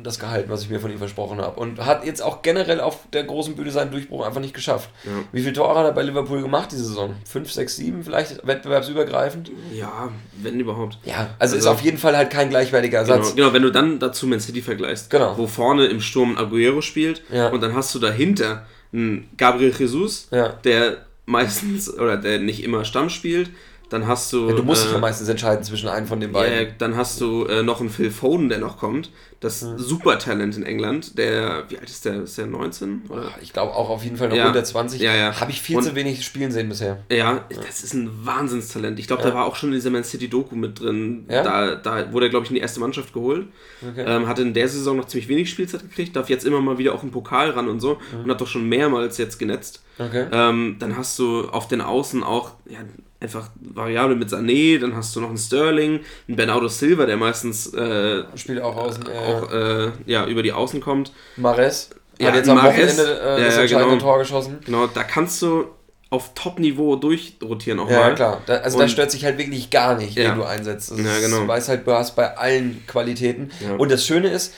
das gehalten, was ich mir von ihm versprochen habe. Und hat jetzt auch generell auf der großen Bühne seinen Durchbruch einfach nicht geschafft. Ja. Wie viele Tore hat er bei Liverpool gemacht diese Saison? Fünf, sechs, sieben vielleicht wettbewerbsübergreifend?
Ja, wenn überhaupt.
Ja, also, also ist auf jeden Fall halt kein gleichwertiger Ersatz.
Genau, genau, wenn du dann dazu Man City vergleichst, genau. wo vorne im Sturm Aguero spielt ja. und dann hast du dahinter einen Gabriel Jesus, ja. der meistens oder der nicht immer Stamm spielt, dann hast du.
Ja, du musst äh, dich ja meistens entscheiden zwischen einem von den beiden.
Ja, dann hast du äh, noch einen Phil Foden, der noch kommt. Das mhm. Supertalent in England. Der, wie alt ist der? Ist der 19? Oder?
Ich glaube auch auf jeden Fall noch ja. unter 20. Ja, ja. Habe ich viel Und, zu wenig spielen sehen bisher.
Ja, das ist ein Wahnsinnstalent. Ich glaube, der war auch schon in dieser Man City Doku mit drin. Da, da wurde er, glaube ich, in die erste Mannschaft geholt. Okay. Ähm, hatte in der Saison noch ziemlich wenig Spielzeit gekriegt. Darf jetzt immer mal wieder auch im Pokal ran und so. Mhm. Und hat doch schon mehrmals jetzt genetzt. Okay. Ähm, dann hast du auf den Außen auch ja, einfach variabel mit Sané, dann hast du noch einen Sterling, einen Bernardo Silva, der meistens äh,
spielt auch außen,
äh, auch, äh, ja, über die Außen kommt.
Mares ja, hat jetzt am Mares,
Wochenende äh, das entscheidende genau, Tor geschossen. Genau, da kannst du auf Top-Niveau durchrotieren auch
ja, mal. Ja, klar. Da, also Und, da stört sich halt wirklich gar nicht, ja. wen du einsetzt. Das ja, genau. Du weißt halt, du hast bei allen Qualitäten. Ja. Und das Schöne ist,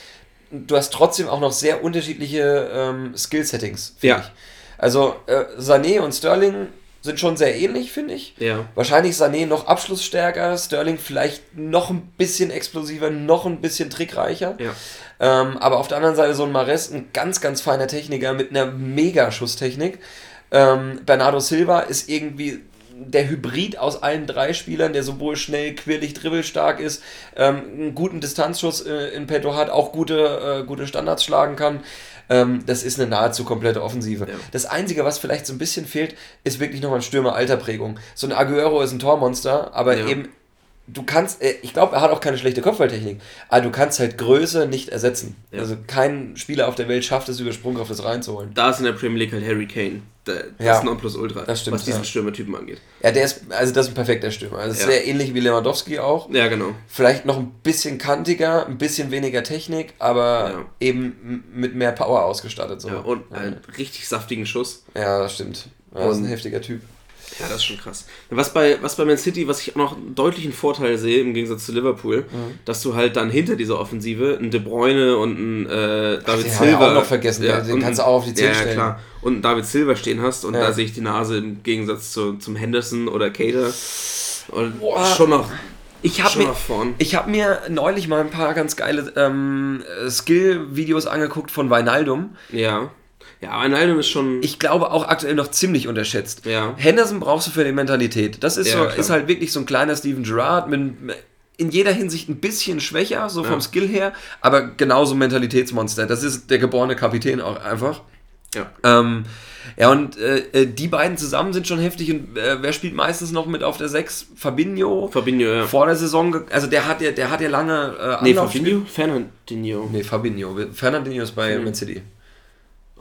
du hast trotzdem auch noch sehr unterschiedliche ähm, Skill-Settings, ja. ich. Also äh, Sané und Sterling sind schon sehr ähnlich, finde ich.
Ja.
Wahrscheinlich Sané noch abschlussstärker, Sterling vielleicht noch ein bisschen explosiver, noch ein bisschen trickreicher.
Ja.
Ähm, aber auf der anderen Seite so ein Mares, ein ganz, ganz feiner Techniker mit einer Mega-Schusstechnik. Ähm, Bernardo Silva ist irgendwie der Hybrid aus allen drei Spielern, der sowohl schnell, quirlig, dribbelstark ist, ähm, einen guten Distanzschuss äh, in petto hat, auch gute, äh, gute Standards schlagen kann. Ähm, das ist eine nahezu komplette Offensive. Ja. Das Einzige, was vielleicht so ein bisschen fehlt, ist wirklich nochmal ein Stürmer Alterprägung. So ein Aguero ist ein Tormonster, aber ja. eben du kannst, äh, ich glaube, er hat auch keine schlechte Kopfballtechnik, aber du kannst halt Größe nicht ersetzen. Ja. Also kein Spieler auf der Welt schafft es, über Sprungkraft das reinzuholen.
Da ist in der Premier League halt Harry Kane. Das ja, ist Nonplusultra,
das stimmt,
was diesen ja. Stürmertypen angeht.
Ja, der ist, also das ist ein perfekter Stürmer. Also ja. sehr ähnlich wie Lewandowski auch.
Ja, genau.
Vielleicht noch ein bisschen kantiger, ein bisschen weniger Technik, aber ja. eben mit mehr Power ausgestattet. So.
Ja, und einen richtig saftigen Schuss.
Ja, das stimmt. Das ist ein heftiger Typ.
Ja, das ist schon krass. Was bei, was bei Man City, was ich auch noch einen deutlichen Vorteil sehe, im Gegensatz zu Liverpool, mhm. dass du halt dann hinter dieser Offensive einen De Bruyne und einen äh, David Ach, Silva.
auch noch vergessen, ja, den kannst du auch auf die 10 ja, stellen. klar.
Und einen David Silva stehen hast und ja. da sehe ich die Nase im Gegensatz zu, zum Henderson oder Cater. Und Boah. schon noch
ich habe mir, hab mir neulich mal ein paar ganz geile ähm, Skill-Videos angeguckt von Weinaldum.
Ja. Ja, Wijnaldum ist schon.
Ich glaube auch aktuell noch ziemlich unterschätzt.
Ja.
Henderson brauchst du für die Mentalität. Das ist, ja, so, ist halt wirklich so ein kleiner Steven Gerrard mit in jeder Hinsicht ein bisschen schwächer, so vom ja. Skill her, aber genauso Mentalitätsmonster. Das ist der geborene Kapitän auch einfach.
Ja.
Ähm, ja, und äh, äh die beiden zusammen sind schon heftig. Und äh, wer spielt meistens noch mit auf der 6? Fabinho.
Fabinho, ja.
Vor der Saison, also der hat ja, der hat ja lange.
Äh, nee, Fabinho? Fernandinho.
Nee, Fabinho. Fernandinho ist bei. Man City.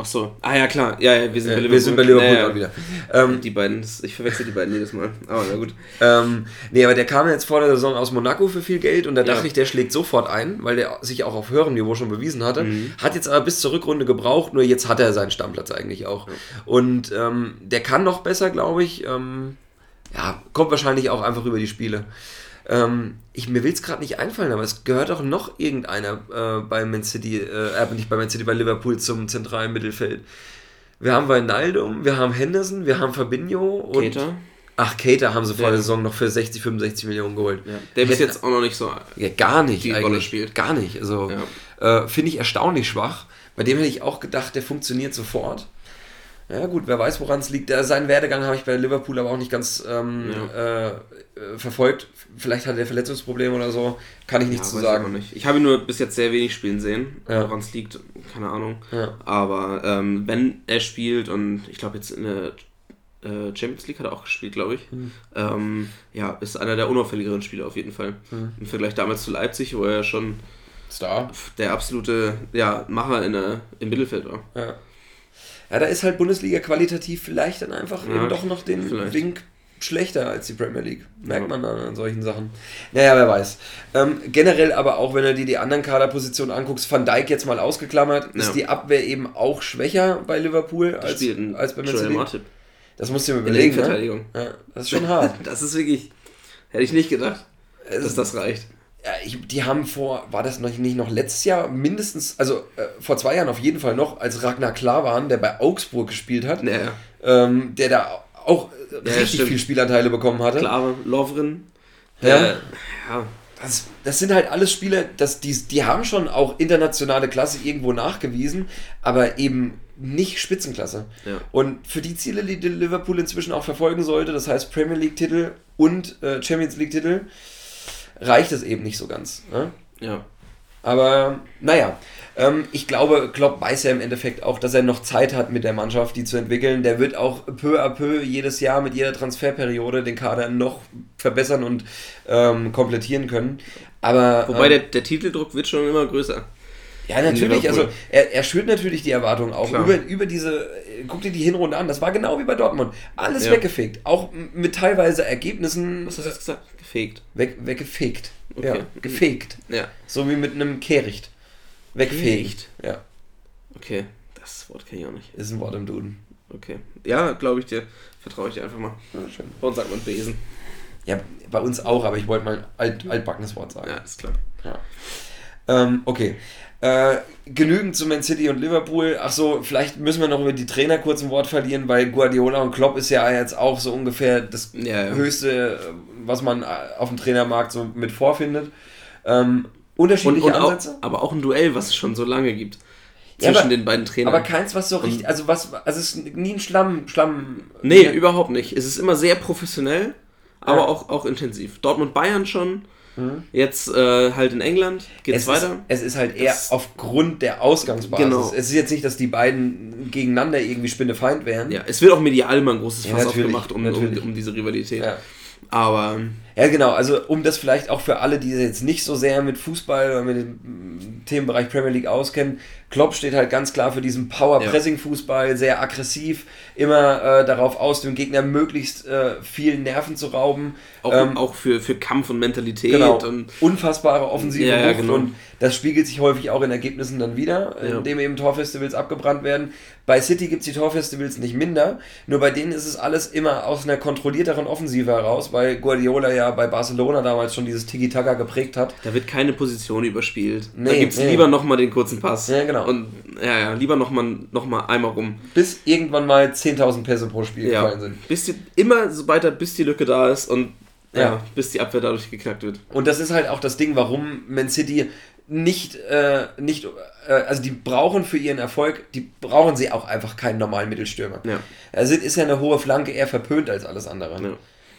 Ach so. Ah ja, klar. Ja, ja wir sind
ja, bei Liverpool. Wir sind bei Liverpool naja,
wieder. Ähm, die beiden, ich verwechsel die beiden jedes Mal. Aber na gut.
Ähm, nee, aber der kam jetzt vor der Saison aus Monaco für viel Geld und da dachte ja. ich, der schlägt sofort ein, weil der sich auch auf höherem Niveau schon bewiesen hatte. Mhm. Hat jetzt aber bis zur Rückrunde gebraucht, nur jetzt hat er seinen Stammplatz eigentlich auch. Ja. Und ähm, der kann noch besser, glaube ich. Ähm, ja, kommt wahrscheinlich auch einfach über die Spiele. Ähm, ich, mir will es gerade nicht einfallen, aber es gehört auch noch irgendeiner äh, bei Man City, äh, äh, nicht bei Man City, bei Liverpool zum zentralen Mittelfeld. Wir haben Wijnaldum, wir haben Henderson, wir haben Fabinho und. Keita. Ach, Cater haben sie vor der Saison noch für 60, 65 Millionen geholt.
Ja. Der bis jetzt auch noch nicht so.
Ja, gar nicht.
Die Rolle spielt.
Gar nicht. Also, ja. äh, finde ich erstaunlich schwach. Bei dem hätte ich auch gedacht, der funktioniert sofort. Ja, gut, wer weiß, woran es liegt. Der, seinen Werdegang habe ich bei Liverpool aber auch nicht ganz ähm, ja. äh, verfolgt. Vielleicht hat er Verletzungsprobleme oder so. Kann ich nichts ja, zu sagen.
Ich, nicht. ich habe ihn nur bis jetzt sehr wenig spielen sehen. Ja. Woran es liegt, keine Ahnung.
Ja.
Aber ähm, wenn er spielt und ich glaube jetzt in der äh, Champions League hat er auch gespielt, glaube ich. Mhm. Ähm, ja, ist einer der unauffälligeren Spieler auf jeden Fall. Mhm. Im Vergleich damals zu Leipzig, wo er schon
Star.
der absolute ja, Macher in der, im Mittelfeld war.
Ja. Ja, da ist halt Bundesliga qualitativ vielleicht dann einfach ja, eben doch noch den vielleicht. Wink schlechter als die Premier League. Merkt ja. man dann an solchen Sachen. Naja, wer weiß. Ähm, generell aber auch, wenn du dir die anderen Kaderpositionen anguckst, Van Dijk jetzt mal ausgeklammert, ja. ist die Abwehr eben auch schwächer bei Liverpool als, als bei Manchester Das musst du dir mal überlegen. Ne? Ja, das ist schon hart.
das ist wirklich, hätte ich nicht gedacht, dass das reicht.
Ich, die haben vor, war das noch nicht noch letztes Jahr mindestens, also äh, vor zwei Jahren auf jeden Fall noch, als Ragnar Klavan, der bei Augsburg gespielt hat,
ja.
ähm, der da auch ja, richtig viel Spielanteile bekommen hatte.
Klare Lovren.
Ja. Äh, ja. Das, das sind halt alles Spieler, das, die, die haben schon auch internationale Klasse irgendwo nachgewiesen, aber eben nicht Spitzenklasse.
Ja.
Und für die Ziele, die Liverpool inzwischen auch verfolgen sollte, das heißt Premier League-Titel und äh, Champions League-Titel, reicht es eben nicht so ganz. Ne?
Ja.
Aber naja, ähm, ich glaube, Klopp weiß ja im Endeffekt auch, dass er noch Zeit hat mit der Mannschaft, die zu entwickeln. Der wird auch peu à peu jedes Jahr mit jeder Transferperiode den Kader noch verbessern und ähm, komplettieren können. Aber,
Wobei ähm, der, der Titeldruck wird schon immer größer.
Ja, natürlich. Also er, er schürt natürlich die Erwartungen auch über, über diese. Guck dir die Hinrunde an. Das war genau wie bei Dortmund. Alles ja. weggefegt. Auch mit teilweise Ergebnissen.
Was hast du jetzt gesagt? Gefegt.
Weg, weggefegt. Okay. Ja, gefegt.
Ja.
So wie mit einem Kehricht. Wegfegt. Ja.
Okay, das Wort kenne ich auch nicht.
Ist ein Wort im Duden.
Okay. Ja, glaube ich dir. Vertraue ich dir einfach mal.
Ja, schön.
Bei uns sagt man Besen.
Ja, bei uns auch, aber ich wollte mal ein alt, altbackenes Wort sagen.
Ja, ist klar.
Ja. Ähm, okay. Äh, genügend zu Man City und Liverpool. Achso, vielleicht müssen wir noch über die Trainer kurz ein Wort verlieren, weil Guardiola und Klopp ist ja jetzt auch so ungefähr das ja, ja. höchste, was man auf dem Trainermarkt so mit vorfindet. Ähm, unterschiedliche
und, und Ansätze. Auch, aber auch ein Duell, was es schon so lange gibt. Zwischen ja,
aber, den beiden Trainern. Aber keins, was so richtig. Also, was, also es ist nie ein Schlamm. Schlamm
nee, überhaupt nicht. Es ist immer sehr professionell, aber auch, auch intensiv. Dortmund Bayern schon. Mhm. Jetzt äh, halt in England geht es
weiter. Ist, es ist halt eher das, aufgrund der Ausgangsbasis. Genau. Es ist jetzt nicht, dass die beiden gegeneinander irgendwie Spinnefeind wären.
Ja, es wird auch medial immer ein großes Fass aufgemacht um, um, um, diese Rivalität. Ja. Aber.
Ja, genau. Also, um das vielleicht auch für alle, die jetzt nicht so sehr mit Fußball oder mit dem Themenbereich Premier League auskennen, Klopp steht halt ganz klar für diesen Power-Pressing-Fußball, sehr aggressiv, immer äh, darauf aus, dem Gegner möglichst äh, viel Nerven zu rauben.
Auch, ähm, auch für, für Kampf und Mentalität. Genau.
Und Unfassbare offensive ja, ja, genau. und das spiegelt sich häufig auch in Ergebnissen dann wieder, ja. indem eben Torfestivals abgebrannt werden. Bei City gibt es die Torfestivals nicht minder, nur bei denen ist es alles immer aus einer kontrollierteren Offensive heraus, weil Guardiola ja bei Barcelona damals schon dieses Tiki-Taka geprägt hat.
Da wird keine Position überspielt. Nee, da gibt es nee. lieber nochmal den kurzen Pass. Ja, genau. Und ja, ja, lieber nochmal noch mal einmal rum.
Bis irgendwann mal 10.000 Pässe pro Spiel
ja. gefallen sind. Bis die, immer so weiter, bis die Lücke da ist und ja. ja. bis die Abwehr dadurch geknackt wird.
Und das ist halt auch das Ding, warum Man City nicht, äh, nicht äh, also die brauchen für ihren Erfolg, die brauchen sie auch einfach keinen normalen Mittelstürmer. Ja. Also ist ja eine hohe Flanke eher verpönt als alles andere. Ja.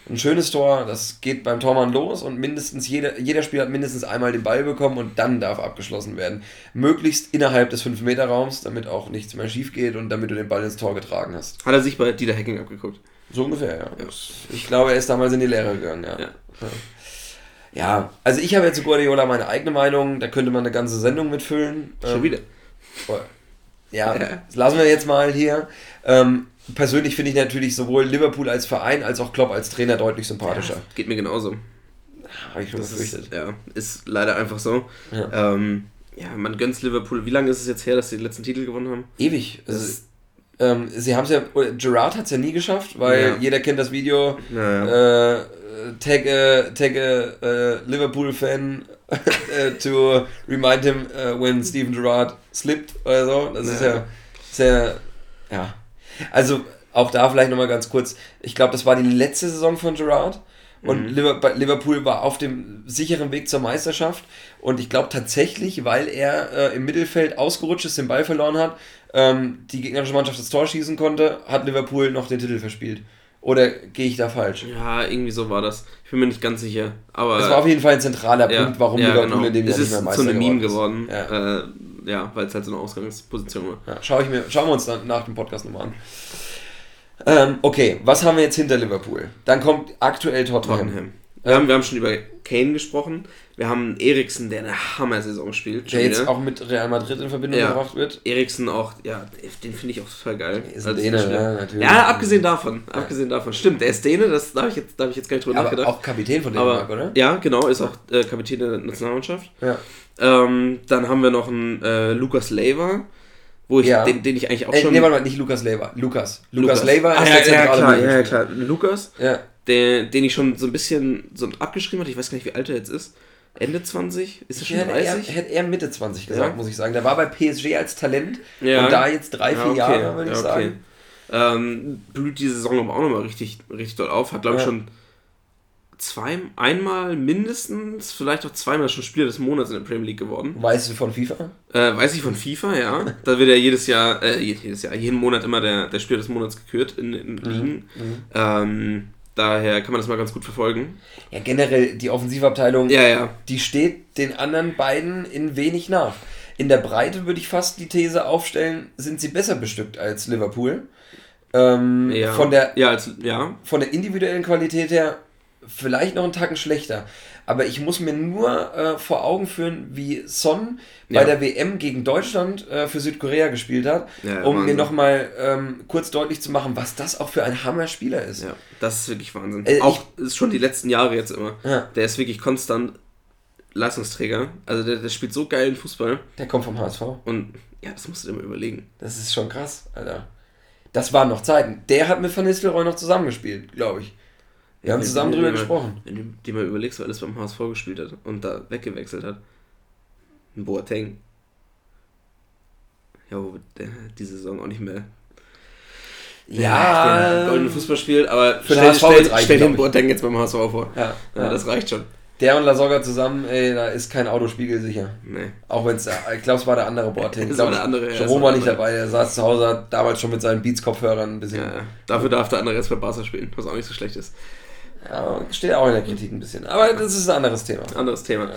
Ein schönes Tor, das geht beim Tormann los und mindestens jeder, jeder Spieler hat mindestens einmal den Ball bekommen und dann darf abgeschlossen werden. Möglichst innerhalb des 5-Meter-Raums, damit auch nichts mehr schief geht und damit du den Ball ins Tor getragen hast.
Hat er sich bei Dieter Hacking abgeguckt?
So ungefähr, ja. ja. Ich glaube, er ist damals in die Lehre gegangen, ja. ja. Ja, also ich habe jetzt zu Guardiola meine eigene Meinung, da könnte man eine ganze Sendung mitfüllen. Schon ähm, wieder. Ja, das lassen wir jetzt mal hier. Ähm, persönlich finde ich natürlich sowohl Liverpool als Verein als auch Klopp als Trainer deutlich sympathischer. Ja,
geht mir genauso. Habe ich schon befürchtet. Ist, ja, ist leider einfach so. Ja. Ähm, ja, man gönnt Liverpool. Wie lange ist es jetzt her, dass sie den letzten Titel gewonnen haben?
Ewig. Also, ähm, sie haben es ja, Gerard hat es ja nie geschafft, weil ja. jeder kennt das Video. Ja, äh, tag a, tag a Liverpool fan uh, to remind him uh, when Steven Gerrard slipped oder so. Das ist ja sehr, ja. Also auch da vielleicht nochmal ganz kurz. Ich glaube, das war die letzte Saison von Gerrard. Und mhm. Liverpool war auf dem sicheren Weg zur Meisterschaft. Und ich glaube tatsächlich, weil er äh, im Mittelfeld ausgerutscht ist, den Ball verloren hat, ähm, die gegnerische Mannschaft das Tor schießen konnte, hat Liverpool noch den Titel verspielt. Oder gehe ich da falsch?
Ja, irgendwie so war das. Ich bin mir nicht ganz sicher. Aber
es war auf jeden Fall ein zentraler ja, Punkt, warum ja, Liverpool genau. in dem Jahr nicht mehr
Meister so eine Meme geworden. Ja, äh, ja weil es halt so eine Ausgangsposition war.
Ja, schau ich mir, schauen wir uns dann nach dem Podcast nochmal an. Ähm, okay, was haben wir jetzt hinter Liverpool? Dann kommt aktuell Tottenham. Tottenham.
Wir, haben, wir haben schon über Kane gesprochen. Wir haben Eriksen, der eine Hammer-Saison spielt.
Der jetzt auch mit Real Madrid in Verbindung ja. gebracht wird.
Eriksen auch, ja, den finde ich auch total geil. Ist ein Däne, ja, natürlich. Ja, abgesehen davon. Ja. Abgesehen davon. Stimmt, der ist Däne, das darf ich jetzt, darf ich jetzt gar nicht drüber ja, nachgedacht. auch Kapitän von Dänemark, aber, oder? Ja, genau, ist auch äh, Kapitän der Nationalmannschaft. Ja. Ähm, dann haben wir noch einen äh, Lukas Leiva wo ich, ja. den, den ich eigentlich auch
äh, schon. Nee, warte mal, nicht Lukas Leiva. Lukas. Lukas, Lukas. Leiva
ist ah, ja, der ja, klar, ja, klar. Lukas. Ja der, den ich schon so ein bisschen so abgeschrieben hatte. Ich weiß gar nicht, wie alt er jetzt ist. Ende 20? Ist er schon
30? Ich hätte eher Mitte 20 gesagt, ja. muss ich sagen. Der war bei PSG als Talent ja. und da jetzt drei, vier ja, okay. Jahre, würde ich okay. sagen.
Ähm, blüht die Saison aber auch nochmal richtig, richtig doll auf. Hat, glaube ich, schon zwei, einmal mindestens, vielleicht auch zweimal schon Spieler des Monats in der Premier League geworden.
Weißt du von FIFA?
Äh, weiß ich von FIFA, ja. da wird ja jedes Jahr, äh, jedes Jahr, jeden Monat immer der, der Spieler des Monats gekürt in, in mhm. Ligen. Mhm. Ähm, Daher kann man das mal ganz gut verfolgen.
Ja, generell die Offensivabteilung,
ja, ja.
die steht den anderen beiden in wenig nach. In der Breite würde ich fast die These aufstellen, sind sie besser bestückt als Liverpool. Ähm, ja. Von, der,
ja, als, ja.
von der individuellen Qualität her vielleicht noch einen Tacken schlechter. Aber ich muss mir nur äh, vor Augen führen, wie Son bei der WM gegen Deutschland äh, für Südkorea gespielt hat, ja, um Wahnsinn. mir nochmal ähm, kurz deutlich zu machen, was das auch für ein Hammer-Spieler ist.
Ja, das ist wirklich Wahnsinn. Äh, auch ich, ist schon die letzten Jahre jetzt immer. Ja. Der ist wirklich konstant Leistungsträger. Also der, der spielt so geilen Fußball.
Der kommt vom HSV.
Und ja, das musst du dir mal überlegen.
Das ist schon krass, Alter. Das waren noch Zeiten. Der hat mit Van Nistelrooy noch zusammengespielt, glaube ich. Wir haben zusammen drüber gesprochen.
Wenn du dir mal überlegst, wer alles beim HSV gespielt hat und da weggewechselt hat. Ein Boateng. Ja, wo der diese Saison auch nicht mehr ja, den goldenen Fußball spielt, aber für stell, stell, stell, stell den Boateng jetzt beim HSV vor. Ja, ja, ja, das reicht schon.
Der und Lasogga zusammen, ey, da ist kein Autospiegel sicher. Nee. Auch wenn es, ich glaube, es war der andere Boateng. Das war der andere. Jerome war nicht dabei, er saß zu Hause, damals schon mit seinen Beats-Kopfhörern ein bisschen. Ja,
dafür darf der andere jetzt bei Barca spielen, was auch nicht so schlecht ist.
Ja, steht auch in der Kritik ein bisschen. Aber das ist ein anderes Thema.
Anderes Thema. Ja.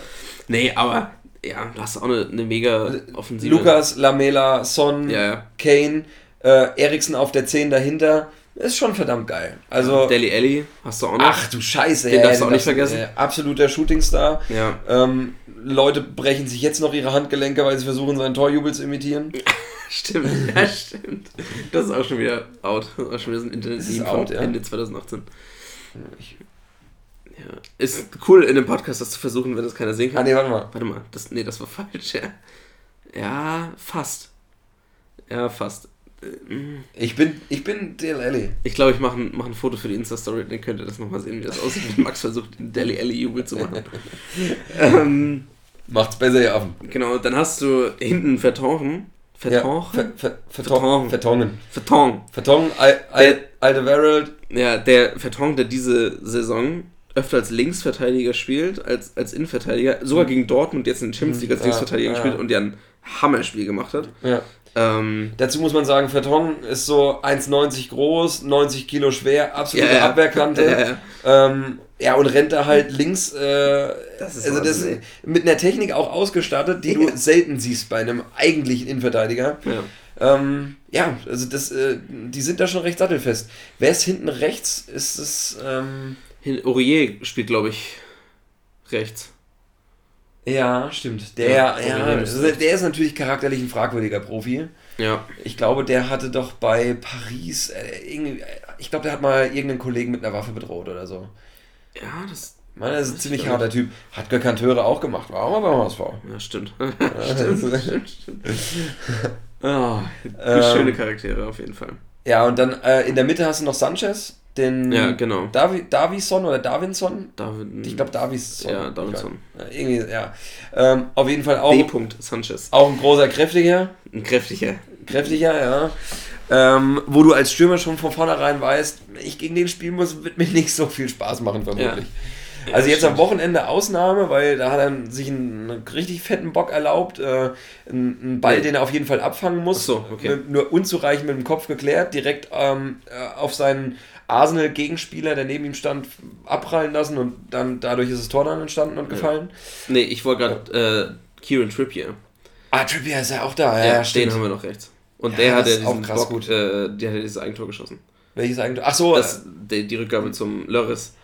Nee, aber ja, du hast auch eine, eine mega Offensive.
Lukas, Lamela, Son, ja. Kane, äh, Eriksen auf der 10 dahinter. Ist schon verdammt geil. Also,
Deli Ellie hast du auch noch.
Ach du Scheiße, den ja, darfst du auch nicht vergessen. Äh, absoluter Shootingstar. Ja. Ähm, Leute brechen sich jetzt noch ihre Handgelenke, weil sie versuchen, seinen Torjubel zu imitieren.
stimmt, ja, stimmt. Das ist auch schon wieder out. Das ist auch schon wieder so ein Internet-Meme von ja. Ende 2018. Ich, ja. Ist cool in dem Podcast, das zu versuchen, wenn das keiner sehen kann. Ah, nee, warte mal. Warte mal. Das, nee, das war falsch, ja. Ja, fast. Ja, fast.
Ich bin, ich bin Dale Alley.
Ich glaube, ich mache ein, mach ein Foto für die Insta-Story, dann könnt ihr das nochmal sehen, wie das aussieht, wenn Max versucht, den Deli Alley-Jubel zu machen.
ähm, Macht's besser, ihr Affen.
Genau, dann hast du hinten Vertongen. Vertongen? Ja, ver,
Vertongen. Vertongen.
Vertongen.
Vertongen, Alderweireld.
Ja, der Vertongen, der diese Saison öfter als Linksverteidiger spielt, als, als Innenverteidiger, sogar gegen Dortmund jetzt in der Champions League als Linksverteidiger ja, gespielt und der ein Hammerspiel gemacht hat. Ja.
Ähm, Dazu muss man sagen, Verton ist so 1,90 groß, 90 Kilo schwer, absolute ja, ja. Abwehrkante. Ja, ja. Ähm, ja, und rennt da halt links, äh, das ist also das mit einer Technik auch ausgestattet, die du selten siehst bei einem eigentlichen Innenverteidiger. Ja, ähm, ja also das, äh, die sind da schon recht sattelfest. Wer ist hinten rechts? Ist es. Ähm,
Aurier spielt, glaube ich, rechts.
Ja, stimmt. Der, ja, ja also der ist natürlich charakterlich ein fragwürdiger Profi. Ja. Ich glaube, der hatte doch bei Paris, äh, ich glaube, der hat mal irgendeinen Kollegen mit einer Waffe bedroht oder so.
Ja, das.
Meine, das ist ein ziemlich harter Typ. Hat Gökanteure auch gemacht. War auch mal beim HSV.
Ja, stimmt. stimmt, stimmt, stimmt. Oh, ähm, schöne Charaktere auf jeden Fall.
Ja, und dann äh, in der Mitte hast du noch Sanchez den
ja, genau.
Davi, Davison oder Davinson?
David,
ich glaube Davison.
Ja, Davinson.
irgendwie, ja. Ähm, auf jeden Fall auch.
D. Sanchez.
Auch ein großer, kräftiger.
Ein kräftiger.
Kräftiger, ja. Ähm, wo du als Stürmer schon von vornherein weißt, wenn ich gegen den spielen muss, wird mir nicht so viel Spaß machen, vermutlich. Ja. Also jetzt stimmt. am Wochenende Ausnahme, weil da hat er sich einen, einen richtig fetten Bock erlaubt. Äh, einen Ball, nee. den er auf jeden Fall abfangen muss.
so, okay.
Nur unzureichend mit dem Kopf geklärt, direkt ähm, äh, auf seinen Arsenal-Gegenspieler, der neben ihm stand, abprallen lassen und dann dadurch ist das Tor dann entstanden und gefallen.
Ja. Nee, ich wollte gerade äh, Kieran Trippier.
Ah, Trippier ist ja auch da, ja,
ja den haben wir noch rechts. Und ja, der hat ja diesen krass Bock, gut. Äh, der hat dieses Eigentor geschossen.
Welches Eigentor? Ach so.
Das, die, die Rückgabe zum Lörres.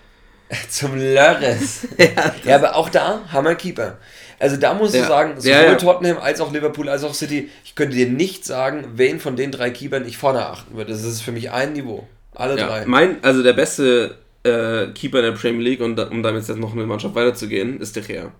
zum Lörres. ja, ja, aber auch da haben wir Keeper. Also da muss ich sagen, sowohl ja, ja. Tottenham als auch Liverpool als auch City, ich könnte dir nicht sagen, wen von den drei Keepern ich vorne achten würde. Das ist für mich ein Niveau. Alle ja, drei.
Mein, also der beste äh, Keeper in der Premier League, und um damit jetzt noch eine Mannschaft weiterzugehen, ist De Gea.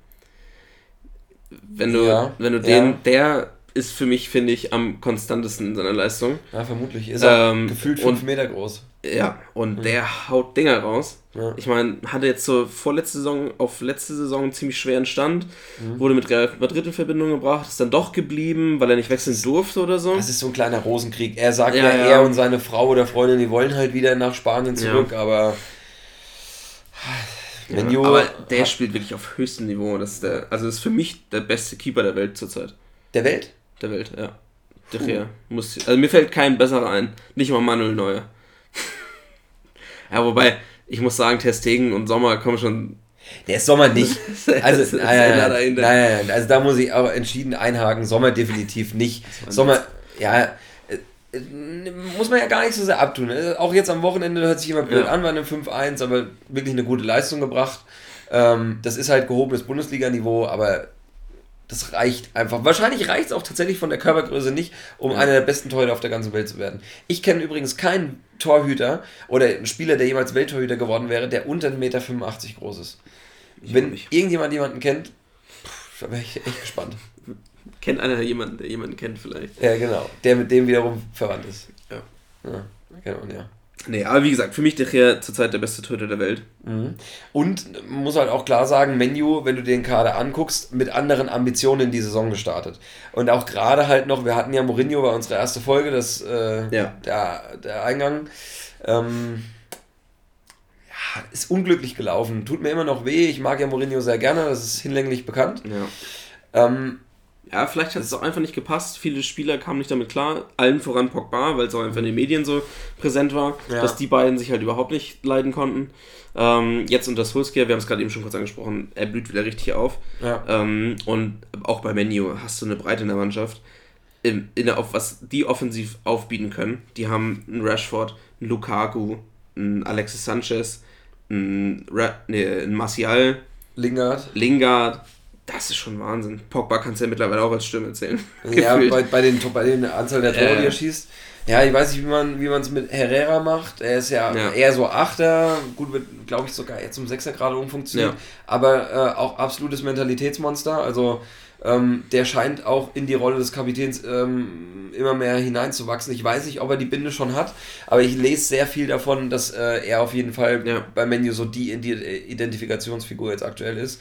Wenn du, ja, wenn du den, ja. der ist für mich, finde ich, am konstantesten in seiner Leistung.
Ja, vermutlich. Ist er ähm, gefühlt fünf Meter groß.
Ja, und mhm. der haut Dinger raus. Ja. Ich meine, hatte jetzt so vorletzte Saison auf letzte Saison einen ziemlich schweren Stand, mhm. wurde mit Real Madrid in Verbindung gebracht, ist dann doch geblieben, weil er nicht wechseln durfte oder so.
Das ist so ein kleiner Rosenkrieg. Er sagt ja, ja, ja. er und seine Frau oder Freundin, die wollen halt wieder nach Spanien zurück, aber.
Ja, aber der spielt wirklich auf höchstem Niveau. Das ist der, also das ist für mich der beste Keeper der Welt zurzeit.
Der Welt?
Der Welt, ja. Der Gea. Muss, also mir fällt kein besserer ein. Nicht mal Manuel Neuer. ja, wobei, ich muss sagen, Testegen und Sommer kommen schon.
Der ist Sommer nicht. Also, nein, nein, nein, also da muss ich aber entschieden einhaken. Sommer definitiv nicht. Sommer, ja, äh, muss man ja gar nicht so sehr abtun. Ne? Auch jetzt am Wochenende hört sich immer blöd ja. an bei einem 5-1, aber wirklich eine gute Leistung gebracht. Ähm, das ist halt gehobenes Bundesliga-Niveau, aber das reicht einfach. Wahrscheinlich reicht es auch tatsächlich von der Körpergröße nicht, um ja. einer der besten Torhüter auf der ganzen Welt zu werden. Ich kenne übrigens keinen Torhüter oder einen Spieler, der jemals Welttorhüter geworden wäre, der unter 1,85 Meter groß ist. Ich Wenn irgendjemand jemanden kennt, da wäre ich echt gespannt.
Kennt einer jemanden, der jemanden kennt vielleicht?
Ja, genau. Der mit dem wiederum verwandt ist. Ja. Ja, genau, ja.
Nee, aber wie gesagt, für mich der zurzeit der beste Torhüter der Welt.
Mhm. Und muss halt auch klar sagen, Menu, wenn du den Kader anguckst, mit anderen Ambitionen in die Saison gestartet. Und auch gerade halt noch, wir hatten ja Mourinho bei unserer ersten Folge, das, äh, ja. der, der Eingang. Ähm, ja, ist unglücklich gelaufen. Tut mir immer noch weh. Ich mag ja Mourinho sehr gerne, das ist hinlänglich bekannt.
Ja. Ähm, ja, vielleicht hat es auch einfach nicht gepasst. Viele Spieler kamen nicht damit klar. Allen voran Pogba, weil es auch einfach in den Medien so präsent war, ja. dass die beiden sich halt überhaupt nicht leiden konnten. Ähm, jetzt unter Solskjaer, wir haben es gerade eben schon kurz angesprochen, er blüht wieder richtig auf. Ja. Ähm, und auch bei Menu hast du eine Breite in der Mannschaft. In, in der, auf, was die offensiv aufbieten können. Die haben einen Rashford, einen Lukaku, einen Alexis Sanchez, einen, Ra nee, einen Martial, Lingard. Lingard das ist schon Wahnsinn. Pogba kannst du ja mittlerweile auch als Stimme zählen.
Ja, bei, bei, den, bei den Anzahl der Tore, äh. die er schießt. Ja, ich weiß nicht, wie man wie es mit Herrera macht. Er ist ja, ja. eher so Achter, gut, wird, glaube ich, sogar eher zum Sechser gerade umfunktioniert. Ja. Aber äh, auch absolutes Mentalitätsmonster. Also ähm, der scheint auch in die Rolle des Kapitäns ähm, immer mehr hineinzuwachsen. Ich weiß nicht, ob er die Binde schon hat, aber ich lese sehr viel davon, dass äh, er auf jeden Fall ja. bei Menu so die Identifikationsfigur jetzt aktuell ist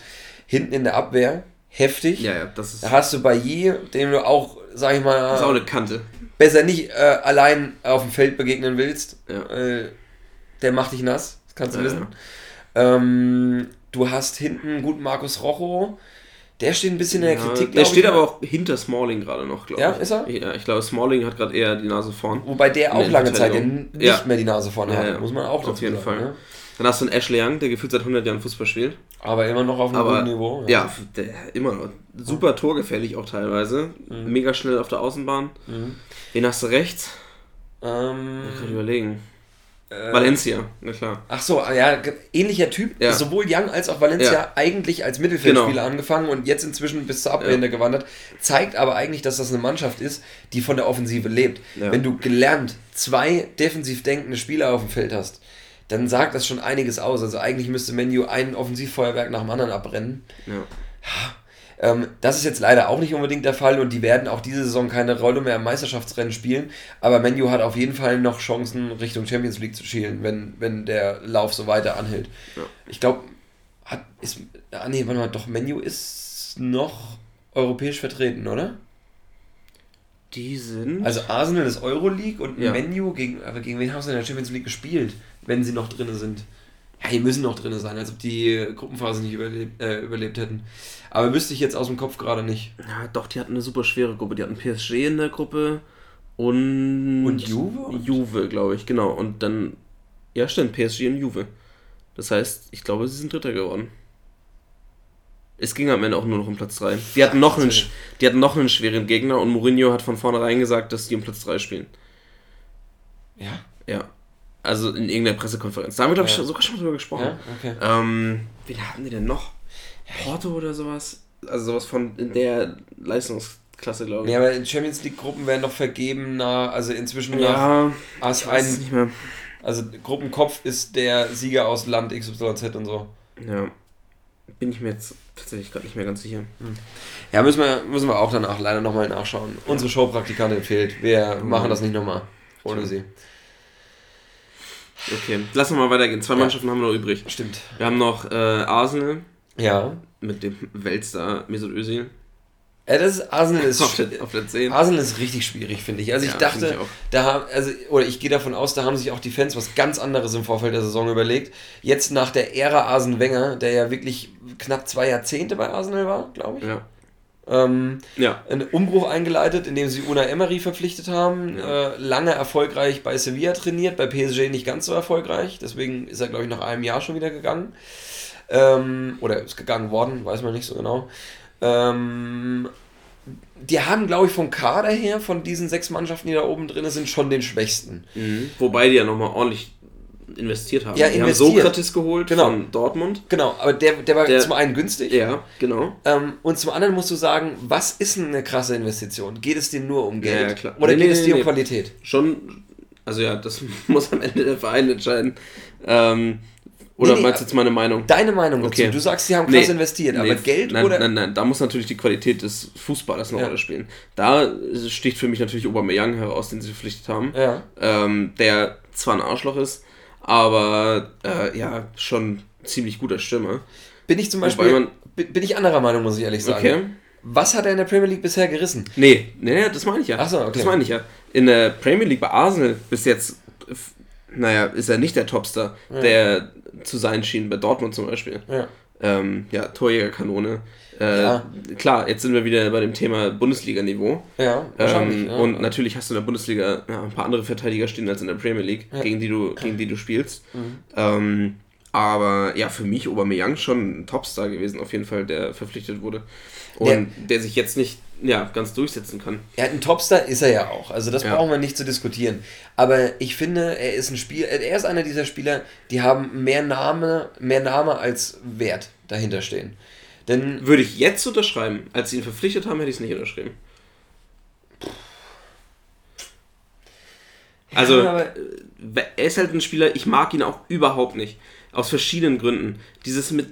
hinten in der Abwehr heftig. Ja, ja, das ist. Da hast du Bailly, dem du auch, sag ich mal. Das ist auch eine Kante. Besser nicht äh, allein auf dem Feld begegnen willst. Ja. Äh, der macht dich nass, das kannst du ja, wissen. Ja. Ähm, du hast hinten gut Markus Rocho. Der steht ein bisschen in der Kritik.
Der steht ich, aber auch hinter Smalling gerade noch, glaube ich. Ja, ist er? Ja, ich glaube, Smalling hat gerade eher die Nase vorn.
Wobei der auch lange Zeit nicht mehr die Nase vorne hat, muss man auch
Auf jeden sagen, Fall. Dann hast du einen Ashley Young, der gefühlt seit 100 Jahren Fußball spielt.
Aber immer noch auf einem guten Niveau.
Ja, ja der, immer noch. Super torgefährlich auch teilweise. Mhm. Mega schnell auf der Außenbahn. Mhm. Wen hast du rechts? Ähm, ich kann überlegen. Äh, Valencia, na klar.
Ach so, ja, ähnlicher Typ. Ja. Sowohl Young als auch Valencia ja. eigentlich als Mittelfeldspieler genau. angefangen und jetzt inzwischen bis zur Abwehr ja. gewandert. Zeigt aber eigentlich, dass das eine Mannschaft ist, die von der Offensive lebt. Wenn du gelernt zwei defensiv denkende Spieler auf dem Feld hast, dann sagt das schon einiges aus. Also eigentlich müsste Menu ein Offensivfeuerwerk nach dem anderen abbrennen. Ja. Ähm, das ist jetzt leider auch nicht unbedingt der Fall und die werden auch diese Saison keine Rolle mehr im Meisterschaftsrennen spielen. Aber Menu hat auf jeden Fall noch Chancen, Richtung Champions League zu schielen, wenn, wenn der Lauf so weiter anhält. Ja. Ich glaube, hat ist. Ah nee, warte mal, doch, Menu ist noch europäisch vertreten, oder? Die sind. Also Arsenal ist Euroleague und ja. Menu gegen. Aber gegen wen haben sie in der Champions League gespielt? Wenn sie noch drin sind. Ja, die müssen noch drin sein, als ob die Gruppenphase nicht überlebt, äh, überlebt hätten. Aber wüsste ich jetzt aus dem Kopf gerade nicht.
Ja, doch, die hatten eine super schwere Gruppe. Die hatten PSG in der Gruppe und. Und Juve? Juve, glaube ich, genau. Und dann. Ja, stimmt, PSG und Juve. Das heißt, ich glaube, sie sind Dritter geworden. Es ging am Ende auch nur noch um Platz 3. Die hatten noch einen, die hatten noch einen schweren Gegner und Mourinho hat von vornherein gesagt, dass die um Platz 3 spielen. Ja? Ja. Also in irgendeiner Pressekonferenz. Da haben wir, glaube ich, ja. sogar schon drüber gesprochen. Ja? Okay. Ähm, wen hatten die denn noch? Porto oder sowas? Also sowas von in der Leistungsklasse, glaube
ich. Ja, aber in Champions League-Gruppen werden noch vergeben, nach, also inzwischen ja, nach ich weiß ein, nicht mehr. Also Gruppenkopf ist der Sieger aus Land XYZ und so.
Ja. Bin ich mir jetzt tatsächlich gerade nicht mehr ganz sicher.
Hm. Ja, müssen wir, müssen wir auch danach leider nochmal nachschauen. Unsere Showpraktikantin fehlt. Wir mhm. machen das nicht nochmal ohne sie.
Okay, lass uns mal weitergehen. Zwei ja. Mannschaften haben wir noch übrig. Stimmt. Wir haben noch äh, Arsenal. Ja. Mit dem Weltstar Mesut Özil.
Ja, das ist, Arsenal ist auf der, auf der 10. Arsenal ist richtig schwierig, finde ich. Also ja, ich dachte, ich da haben, also, oder ich gehe davon aus, da haben sich auch die Fans was ganz anderes im Vorfeld der Saison überlegt. Jetzt nach der Ära Arsen Wenger, der ja wirklich knapp zwei Jahrzehnte bei Arsenal war, glaube ich. Ja ähm, ja. einen Umbruch eingeleitet, indem sie Una Emery verpflichtet haben. Ja. Äh, lange erfolgreich bei Sevilla trainiert, bei PSG nicht ganz so erfolgreich. Deswegen ist er, glaube ich, nach einem Jahr schon wieder gegangen. Ähm, oder ist gegangen worden, weiß man nicht so genau. Ähm, die haben, glaube ich, vom Kader her, von diesen sechs Mannschaften, die da oben drin sind, schon den schwächsten.
Mhm. Wobei die ja nochmal ordentlich investiert haben. Ja, die investiert. haben Sokrates geholt
genau.
von Dortmund.
Genau, aber der, der war der, zum einen günstig.
Ja, genau.
Ähm, und zum anderen musst du sagen, was ist eine krasse Investition? Geht es dir nur um Geld? Ja, klar. Oder nee, geht nee, es dir nee, um Qualität?
Schon, also ja, das muss am Ende der Verein entscheiden. Ähm, Oder nee, meinst du jetzt meine Meinung?
Deine Meinung dazu. Okay. Du sagst, sie haben krass nee, investiert, nee, aber Geld
nein,
oder...
Nein, nein, da muss natürlich die Qualität des Fußballers eine ja. Rolle spielen. Da sticht für mich natürlich Aubameyang heraus, den sie verpflichtet haben. Ja. Ähm, der zwar ein Arschloch ist, aber äh, ja, schon ziemlich guter Stürmer.
Bin ich zum Beispiel... Man, bin ich anderer Meinung, muss ich ehrlich sagen. Okay. Was hat er in der Premier League bisher gerissen?
Nee, nee, das meine ich ja. Ach so, okay. Das meine ich ja. In der Premier League bei Arsenal bis jetzt, naja, ist er nicht der Topstar, ja. der zu sein schien, bei Dortmund zum Beispiel. Ja, ähm, ja Torjägerkanone. Äh, ja. Klar, jetzt sind wir wieder bei dem Thema Bundesliga-Niveau. Ja, ähm, ja, Und natürlich hast du in der Bundesliga ein paar andere Verteidiger stehen als in der Premier League, gegen, die du, gegen die du spielst. Mhm. Ähm, aber ja, für mich Aubameyang schon ein Topstar gewesen, auf jeden Fall, der verpflichtet wurde. Und der, der sich jetzt nicht ja, ganz durchsetzen kann.
Ja, ein Topstar ist er ja auch. Also das ja. brauchen wir nicht zu diskutieren. Aber ich finde, er ist ein Spiel, er ist einer dieser Spieler, die haben mehr Name, mehr Name als Wert dahinter stehen. Denn
würde ich jetzt unterschreiben, als sie ihn verpflichtet haben, hätte ich es nicht unterschrieben. Also, ja, er ist halt ein Spieler, ich mag ihn auch überhaupt nicht. Aus verschiedenen Gründen. Dieses mit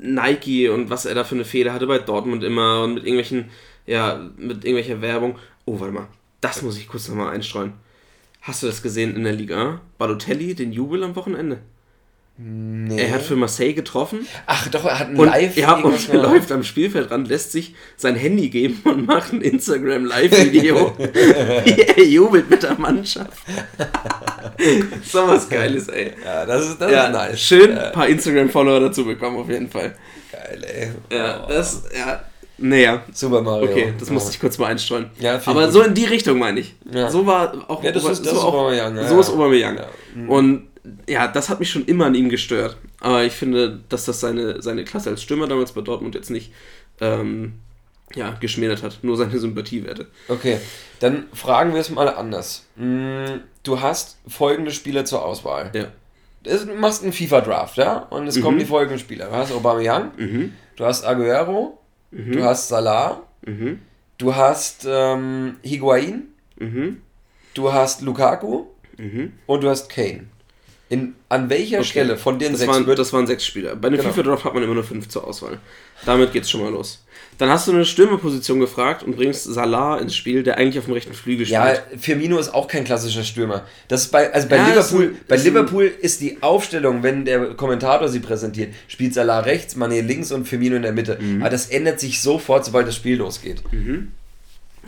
Nike und was er da für eine Fehler hatte bei Dortmund immer und mit irgendwelchen, ja, mit irgendwelcher Werbung. Oh, warte mal, das muss ich kurz nochmal einstreuen. Hast du das gesehen in der Liga? Balotelli, den Jubel am Wochenende? Nee. Er hat für Marseille getroffen.
Ach doch, er hat ein
Live. Ja, und er läuft am Spielfeldrand, lässt sich sein Handy geben und macht ein Instagram Live-Video. er jubelt mit der Mannschaft. so was Geiles, ey.
Ja, das ist, das ja, ist nice.
Schön ein paar Instagram-Follower dazu bekommen, auf jeden Fall.
Geil, ey.
Ja, oh. das, ja. Naja.
Super Mario.
Okay, das musste ich kurz mal einstreuen. Ja, Aber gut. so in die Richtung meine ich. Ja. So war auch
ja, das ist, das so ist Aubameyang.
Ja, so ist. Ja. Mhm. Und ja, das hat mich schon immer an ihm gestört. Aber ich finde, dass das seine, seine Klasse als Stürmer damals bei Dortmund jetzt nicht ähm, ja, geschmälert hat. Nur seine Sympathiewerte.
Okay, dann fragen wir es mal anders. Mm, du hast folgende Spieler zur Auswahl. Ja. Du machst einen FIFA-Draft, ja? Und es mhm. kommen die folgenden Spieler. Du hast Aubameyang, mhm. du hast Aguero, mhm. du hast Salah, mhm. du hast ähm, Higuain, mhm. du hast Lukaku mhm. und du hast Kane. In, an welcher okay. Stelle von den
das
sechs
waren, Das waren sechs Spieler. Bei einem genau. FIFA-Draft hat man immer nur fünf zur Auswahl. Damit geht's schon mal los. Dann hast du eine Stürmerposition gefragt und bringst Salah ins Spiel, der eigentlich auf dem rechten Flügel spielt.
Ja, Firmino ist auch kein klassischer Stürmer. Das ist bei, also bei ja, Liverpool, ist, bei ist Liverpool ist die Aufstellung, wenn der Kommentator sie präsentiert, spielt Salah rechts, Mané links und Firmino in der Mitte. Mhm. Aber das ändert sich sofort, sobald das Spiel losgeht. Mhm.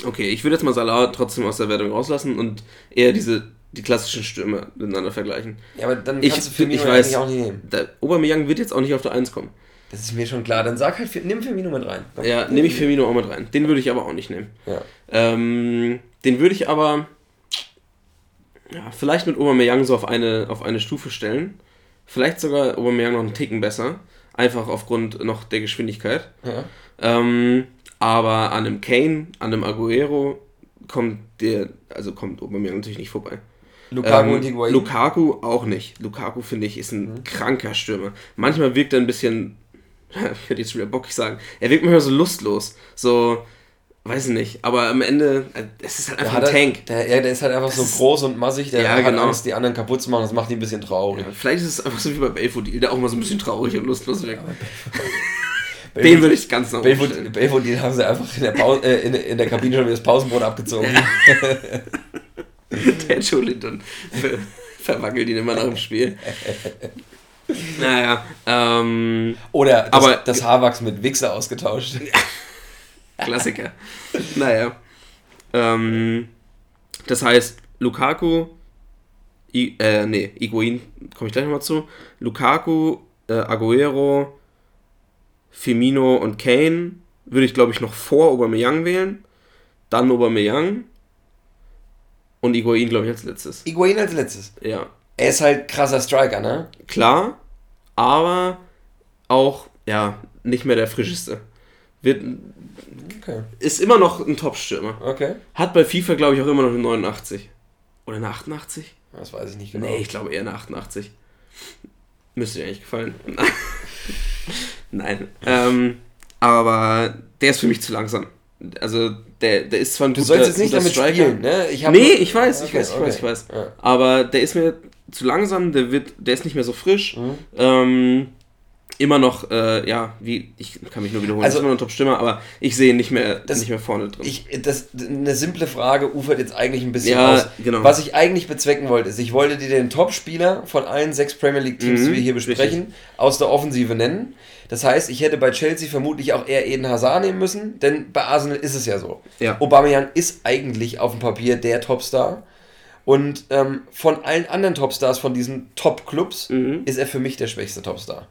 Okay, ich würde jetzt mal Salah trotzdem aus der Wertung rauslassen und eher diese die klassischen Stürmer miteinander vergleichen.
Ja, aber dann kannst ich, du Firmino ich weiß, auch nicht nehmen.
Der Aubameyang wird jetzt auch nicht auf der 1 kommen.
Das ist mir schon klar. Dann sag halt, nimm Firmino mit rein.
Komm. Ja, nehme ich Firmino auch mit rein. Den würde ich aber auch nicht nehmen. Ja. Ähm, den würde ich aber ja, vielleicht mit Aubameyang so auf eine, auf eine Stufe stellen. Vielleicht sogar Aubameyang noch einen Ticken besser. Einfach aufgrund noch der Geschwindigkeit. Ja. Ähm, aber an einem Kane, an einem Aguero kommt der, also kommt Aubameyang natürlich nicht vorbei. Lukaku ähm, und Higuain? Lukaku auch nicht. Lukaku, finde ich, ist ein mhm. kranker Stürmer. Manchmal wirkt er ein bisschen, ich könnte jetzt wieder bockig sagen, er wirkt manchmal so lustlos. So, weiß ich nicht. Aber am Ende, äh, es ist halt einfach ein Tank.
Der, ja, der ist halt einfach so groß und massig, der ja, hat genau. Angst, die anderen kaputt zu machen. Das macht ihn ein bisschen traurig. Ja,
vielleicht ist es einfach so wie bei Belfodil, der auch mal so ein bisschen traurig und lustlos wirkt. Den würde ich ganz noch
Belfodil haben sie einfach in der, Pause, äh, in, in, der Kabine schon wieder das Pausenbrot abgezogen.
der Jolinton ver verwackelt ihn immer noch im Spiel. Naja, ähm,
Oder das, aber, das Haarwachs mit Wichser ausgetauscht.
Klassiker. naja. Ähm, das heißt, Lukaku, I, äh, nee, Iguain, komme ich gleich nochmal zu. Lukaku, äh, Aguero, Firmino und Kane würde ich, glaube ich, noch vor Aubameyang wählen. Dann Aubameyang. Und Iguain, glaube ich, als letztes.
Iguain als letztes?
Ja.
Er ist halt krasser Striker, ne?
Klar, aber auch, ja, nicht mehr der frischeste. Wird, okay. Ist immer noch ein Top-Stürmer.
Okay.
Hat bei FIFA, glaube ich, auch immer noch eine 89. Oder eine 88?
Das weiß ich nicht genau.
Nee, ich glaube eher eine 88. Müsste dir eigentlich gefallen. Nein. Ähm, aber der ist für mich zu langsam. Also der, der ist zwar ein
Du guter, sollst jetzt nicht damit Striker. spielen, ne?
Ich nee, ich weiß, ich weiß, ich okay. weiß, ich weiß. Ja. Aber der ist mir zu langsam, der wird, der ist nicht mehr so frisch. Mhm. Ähm, immer noch, äh, ja, wie, ich kann mich nur wiederholen, also, ist immer noch ein Top-Stürmer, aber ich sehe ihn nicht mehr, das, nicht mehr vorne drin.
Ich, das, eine simple Frage ufert jetzt eigentlich ein bisschen ja, aus. Genau. Was ich eigentlich bezwecken wollte, ist, ich wollte dir den Top-Spieler von allen sechs Premier League-Teams, mhm, die wir hier besprechen, richtig. aus der Offensive nennen. Das heißt, ich hätte bei Chelsea vermutlich auch eher Eden Hazard nehmen müssen, denn bei Arsenal ist es ja so. Ja. Aubameyang ist eigentlich auf dem Papier der Topstar. Und ähm, von allen anderen Topstars von diesen Top-Clubs mhm. ist er für mich der schwächste Topstar.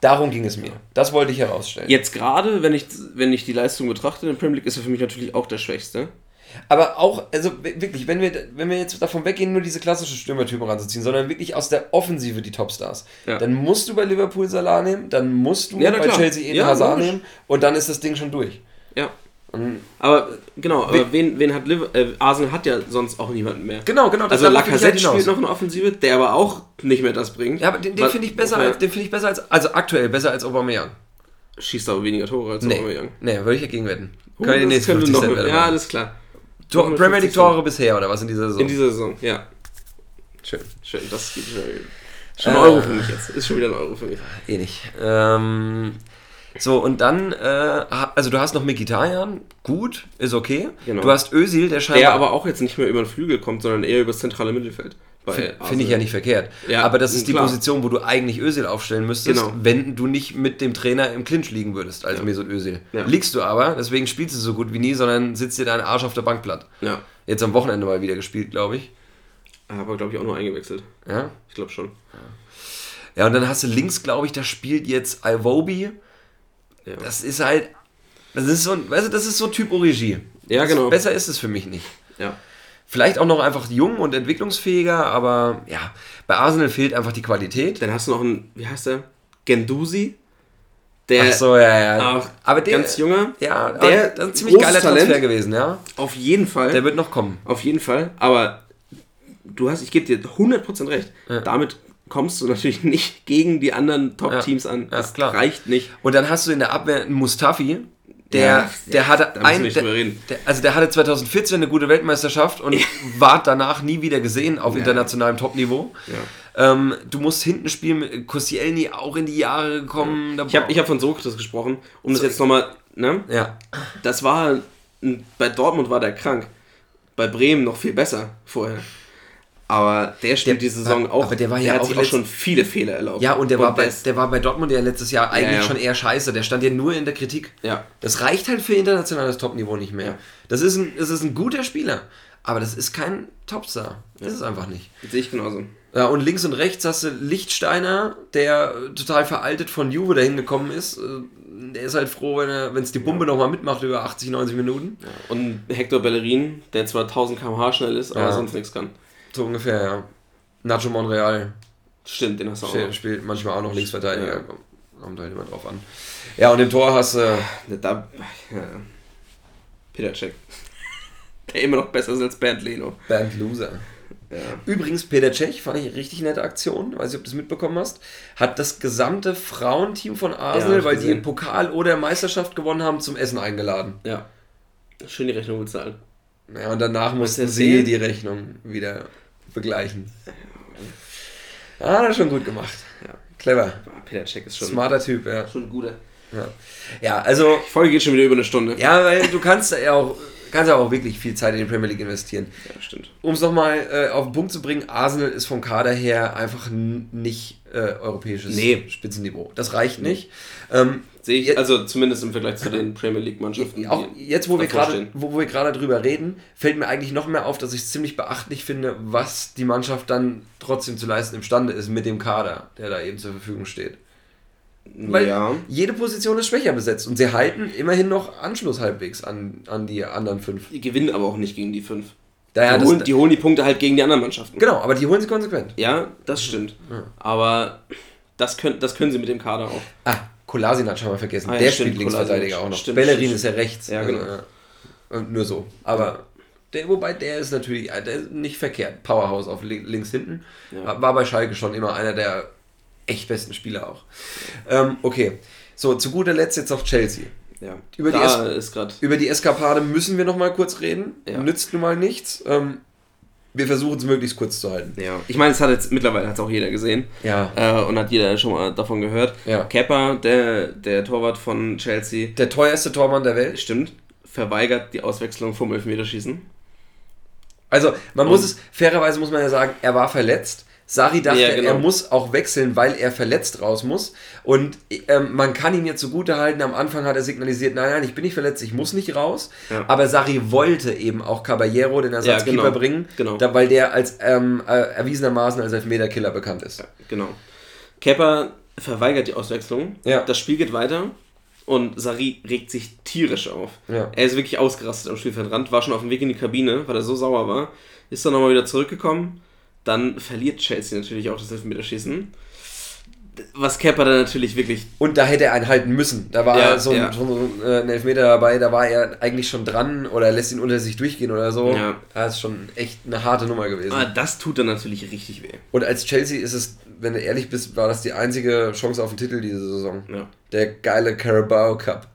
Darum ging es mir. Das wollte ich herausstellen.
Jetzt gerade, wenn ich, wenn ich die Leistung betrachte in der Premier League, ist er für mich natürlich auch der Schwächste.
Aber auch, also wirklich, wenn wir, wenn wir jetzt davon weggehen, nur diese klassischen Stürmertypen ranzuziehen, sondern wirklich aus der Offensive die Topstars, ja. dann musst du bei Liverpool Salah nehmen, dann musst du ja, bei klar. Chelsea Eden ja, Hazard nehmen und dann ist das Ding schon durch.
Ja. Und aber genau, aber wen, wen hat Liverpool, äh, Arsenal hat ja sonst auch niemanden mehr.
Genau, genau.
also Lacazette spielt noch eine Offensive, der aber auch nicht mehr das bringt.
Ja, aber den, den finde ich besser, als, den ich besser als, also aktuell besser als Aubameyang.
Schießt aber weniger Tore als
nee.
Aubameyang.
Nee, würde ich dagegen wetten.
Oh, Können die nächsten noch, Ja, alles klar.
Tor, Premier League Tore bisher oder was in dieser Saison?
In dieser Saison, ja. Schön. Schön, das geht schon. Schon ein Euro für mich jetzt. Ist schon wieder ein Euro für mich.
Eh nicht. Ähm, so, und dann, äh, also du hast noch Mikitarian, gut, ist okay. Genau. Du hast Özil, der
scheinbar... Der aber auch jetzt nicht mehr über den Flügel kommt, sondern eher über das zentrale Mittelfeld.
Finde ich ja nicht verkehrt. Ja, aber das ist die klar. Position, wo du eigentlich Özil aufstellen müsstest, genau. wenn du nicht mit dem Trainer im Clinch liegen würdest, als ja. Mesut Özil. Ja. Liegst du aber, deswegen spielst du so gut wie nie, sondern sitzt dir dein Arsch auf der Bank platt. Ja. Jetzt am Wochenende mal wieder gespielt, glaube ich.
Aber glaube ich auch nur eingewechselt.
Ja?
Ich glaube schon.
Ja. und dann hast du links, glaube ich, da spielt jetzt Iwobi. Ja. Das ist halt, das ist so, weißt du, das ist so Typ Origi.
Ja, genau.
Besser ist es für mich nicht.
Ja.
Vielleicht auch noch einfach jung und entwicklungsfähiger, aber ja, bei Arsenal fehlt einfach die Qualität.
Dann hast du noch einen, wie heißt der? Gendusi. Der
Ach so, ja, ja.
Auch aber der, ganz junger.
Ja, der das ist ein ziemlich geiler Talent. Transfer gewesen, ja.
Auf jeden Fall.
Der wird noch kommen.
Auf jeden Fall. Aber du hast, ich gebe dir 100% recht. Ja. Damit kommst du natürlich nicht gegen die anderen Top-Teams ja. an. Das
klar.
reicht nicht.
Und dann hast du in der Abwehr einen Mustafi, der, ja, der hatte ein, der, der, also der hatte 2014 eine gute Weltmeisterschaft und war danach nie wieder gesehen auf ja. internationalem Topniveau. Ja. Ähm, du musst hinten spielen Koscielny auch in die Jahre gekommen.
Ich habe ich hab von Sokrates gesprochen, um so, das jetzt nochmal, ne?
Ja.
Das war, bei Dortmund war der krank. Bei Bremen noch viel besser vorher. Aber der spielt die Saison auch.
Aber der war ja
der hat sich auch schon viele Fehler erlaubt.
Ja, und der, und war, bei, der war bei Dortmund ja letztes Jahr eigentlich ja, ja. schon eher scheiße. Der stand ja nur in der Kritik.
Ja.
Das reicht halt für internationales Topniveau nicht mehr. Ja. Das, ist ein, das ist ein guter Spieler. Aber das ist kein Topstar. Das ist einfach nicht.
Das sehe ich genauso.
Ja, und links und rechts hast du Lichtsteiner, der total veraltet von Juve dahin gekommen ist. Der ist halt froh, wenn es die Bombe ja. nochmal mitmacht über 80, 90 Minuten.
Und Hector Bellerin, der zwar 1000 km/h schnell ist, aber sonst nichts kann.
So ungefähr, ja. Nacho Monreal.
Stimmt, den hast du auch. Spielt,
spielt manchmal auch noch Linksverteidiger. Ja. Kommt halt immer drauf an. Ja, und im Tor hast du. Äh,
da, ja. Peter Check. Der immer noch besser ist als Bernd Leno.
Bernd Loser. Ja. Übrigens, Peter Cech fand ich eine richtig nette Aktion, weiß nicht, ob du das mitbekommen hast, hat das gesamte Frauenteam von Arsenal, ja, weil gesehen. die Pokal oder Meisterschaft gewonnen haben, zum Essen eingeladen.
Ja. Schön die Rechnung bezahlen.
Ja, und danach mussten sie die Rechnung wieder begleichen. Ja, hat er schon gut gemacht. Ja. Clever.
Peter Check ist schon.
Smarter Typ, ja.
Schon ein guter.
Ja. ja, also.
Die Folge geht schon wieder über eine Stunde.
Ja, weil du kannst ja auch, kannst ja auch wirklich viel Zeit in die Premier League investieren.
Ja, stimmt.
Um es nochmal äh, auf den Punkt zu bringen, Arsenal ist vom Kader her einfach nicht äh, europäisches
nee.
Spitzenniveau. Das reicht nicht. Ähm,
Sehe ich, also zumindest im Vergleich zu den Premier League-Mannschaften.
Auch jetzt, wo wir, grade, wo, wo wir gerade drüber reden, fällt mir eigentlich noch mehr auf, dass ich es ziemlich beachtlich finde, was die Mannschaft dann trotzdem zu leisten imstande ist mit dem Kader, der da eben zur Verfügung steht. Weil ja. jede Position ist schwächer besetzt und sie halten immerhin noch Anschluss halbwegs an, an die anderen fünf.
Die gewinnen aber auch nicht gegen die fünf. Daher die, holen, die holen die Punkte halt gegen die anderen Mannschaften.
Genau, aber die holen sie konsequent.
Ja, das stimmt. Ja. Aber das können, das können sie mit dem Kader auch.
Ah, Kolasinac haben wir vergessen. Ah, ja, der stimmt, spielt Linksverteidiger auch noch. Stimmt, Bellerin stimmt. ist ja rechts.
Ja, genau.
Also, nur so. Aber der, wobei der ist natürlich der ist nicht verkehrt. Powerhouse auf links hinten. War bei Schalke schon immer einer der echt besten Spieler auch. Ähm, okay. So, zu guter Letzt jetzt auf Chelsea.
Ja,
über, die es über die Eskapade müssen wir noch mal kurz reden. Ja. Nützt nun mal nichts. Ähm, wir versuchen es möglichst kurz zu halten.
Ja, ich meine, es hat jetzt mittlerweile hat auch jeder gesehen.
Ja.
Äh, und hat jeder schon mal davon gehört.
Ja.
Kepper, der, der Torwart von Chelsea.
Der teuerste Tormann der Welt.
Stimmt. Verweigert die Auswechslung vom Elfmeterschießen.
Also, man und muss es, fairerweise muss man ja sagen, er war verletzt. Sari dachte, ja, genau. er muss auch wechseln, weil er verletzt raus muss. Und ähm, man kann ihm jetzt zugute halten, am Anfang hat er signalisiert, nein, nein, ich bin nicht verletzt, ich muss nicht raus. Ja. Aber Sari wollte eben auch Caballero, den Ersatzkeeper, ja, genau. bringen,
genau.
Da, weil der als ähm, äh, erwiesenermaßen als Elfmeterkiller bekannt ist.
genau. Kepper verweigert die Auswechslung. Das Spiel geht weiter. Und Sari regt sich tierisch auf. Er ist wirklich ausgerastet am Spielfeldrand, war schon auf dem Weg in die Kabine, weil er so sauer war. Ist dann nochmal wieder zurückgekommen dann verliert Chelsea natürlich auch das Elfmeterschießen. Was Kepper dann natürlich wirklich.
Und da hätte er einen halten müssen. Da war ja, so, ein, ja. so äh, ein Elfmeter dabei, da war er eigentlich schon dran oder lässt ihn unter sich durchgehen oder so. Ja. Das ist schon echt eine harte Nummer gewesen.
Aber das tut dann natürlich richtig weh.
Und als Chelsea ist es, wenn du ehrlich bist, war das die einzige Chance auf den Titel diese Saison.
Ja.
Der geile Carabao Cup.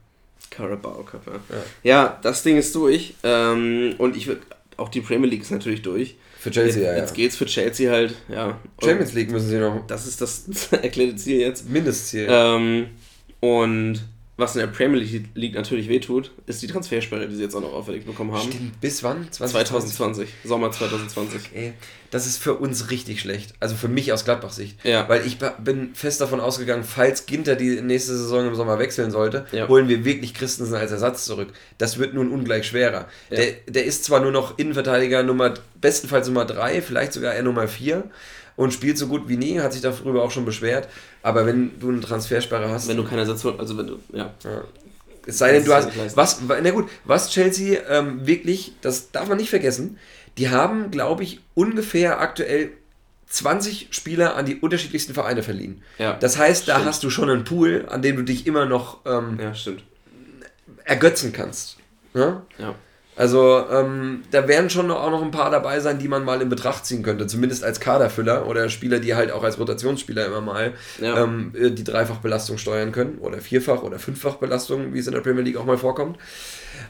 Carabao Cup, ja. Ja, das Ding ist durch. Ähm, und ich würde. Auch die Premier League ist natürlich durch.
Für Chelsea,
jetzt, ja. Jetzt geht's für Chelsea halt, ja.
Champions League müssen sie noch.
Das ist das erklärte Ziel jetzt.
Mindestziel.
Ähm, und was in der Premier League natürlich wehtut, ist die Transfersperre, die sie jetzt auch noch auferlegt bekommen haben.
Stimmt, bis wann?
2020. 2020. Sommer 2020.
Okay. Das ist für uns richtig schlecht. Also für mich aus Gladbach-Sicht.
Ja.
Weil ich bin fest davon ausgegangen, falls Ginter die nächste Saison im Sommer wechseln sollte, ja. holen wir wirklich Christensen als Ersatz zurück. Das wird nun ungleich schwerer. Ja. Der, der ist zwar nur noch Innenverteidiger Nummer, bestenfalls Nummer 3, vielleicht sogar eher Nummer 4 und spielt so gut wie nie, hat sich darüber auch schon beschwert. Aber wenn du eine Transfersperre hast.
Wenn du keine Ersatz, also wenn du, ja.
ja. Es sei denn, du hast. Was, na gut, was Chelsea ähm, wirklich, das darf man nicht vergessen, die haben, glaube ich, ungefähr aktuell 20 Spieler an die unterschiedlichsten Vereine verliehen.
Ja,
das heißt, da stimmt. hast du schon einen Pool, an dem du dich immer noch
ähm, ja,
ergötzen kannst.
Ja. ja.
Also ähm, da werden schon auch noch ein paar dabei sein, die man mal in Betracht ziehen könnte, zumindest als Kaderfüller oder Spieler, die halt auch als Rotationsspieler immer mal ja. ähm, äh, die Dreifachbelastung steuern können oder Vierfach- oder Fünffachbelastung, wie es in der Premier League auch mal vorkommt.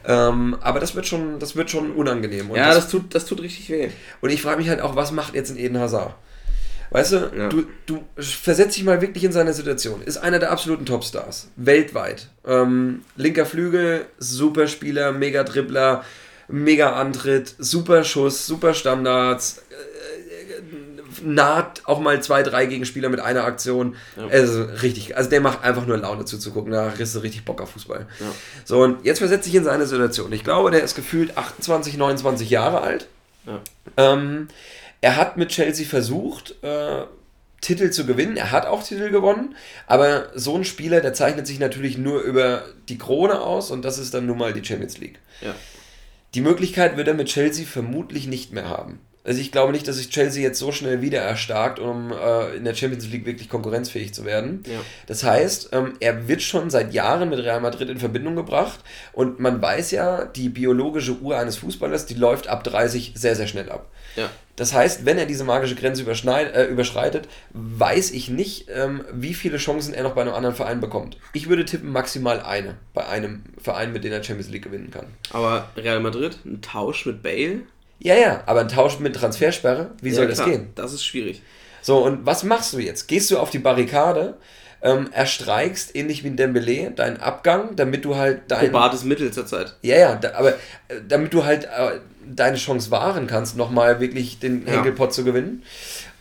Ähm, aber das wird schon, das wird schon unangenehm.
Und ja, das, das, tut, das tut richtig weh.
Und ich frage mich halt auch, was macht jetzt ein Eden Hazard? Weißt du, ja. du, du versetzt dich mal wirklich in seine Situation. Ist einer der absoluten Topstars. Weltweit. Ähm, linker Flügel, super Spieler, mega Dribbler, mega Antritt, super Schuss, super Standards. Äh, naht auch mal zwei, drei Gegenspieler mit einer Aktion. Ja. Also richtig, also der macht einfach nur Laune zuzugucken. Da kriegst du richtig Bock auf Fußball.
Ja.
So, und jetzt versetze ich in seine Situation. Ich glaube, der ist gefühlt 28, 29 Jahre alt.
Ja.
Ähm, er hat mit Chelsea versucht, äh, Titel zu gewinnen. Er hat auch Titel gewonnen, aber so ein Spieler, der zeichnet sich natürlich nur über die Krone aus und das ist dann nun mal die Champions League.
Ja.
Die Möglichkeit wird er mit Chelsea vermutlich nicht mehr haben. Also ich glaube nicht, dass sich Chelsea jetzt so schnell wieder erstarkt, um äh, in der Champions League wirklich konkurrenzfähig zu werden.
Ja.
Das heißt, ähm, er wird schon seit Jahren mit Real Madrid in Verbindung gebracht und man weiß ja, die biologische Uhr eines Fußballers, die läuft ab 30 sehr, sehr schnell ab.
Ja.
Das heißt, wenn er diese magische Grenze äh, überschreitet, weiß ich nicht, ähm, wie viele Chancen er noch bei einem anderen Verein bekommt. Ich würde tippen maximal eine bei einem Verein, mit dem er Champions League gewinnen kann.
Aber Real Madrid, ein Tausch mit Bale?
Ja, ja, aber ein Tausch mit Transfersperre, wie ja, soll klar, das gehen?
Das ist schwierig.
So, und was machst du jetzt? Gehst du auf die Barrikade, ähm, erstreikst, ähnlich wie ein Dembele, deinen Abgang, damit du halt dein...
Probates Mittel zurzeit.
Ja, ja, da, aber äh, damit du halt äh, deine Chance wahren kannst, nochmal wirklich den ja. Henkelpot zu gewinnen.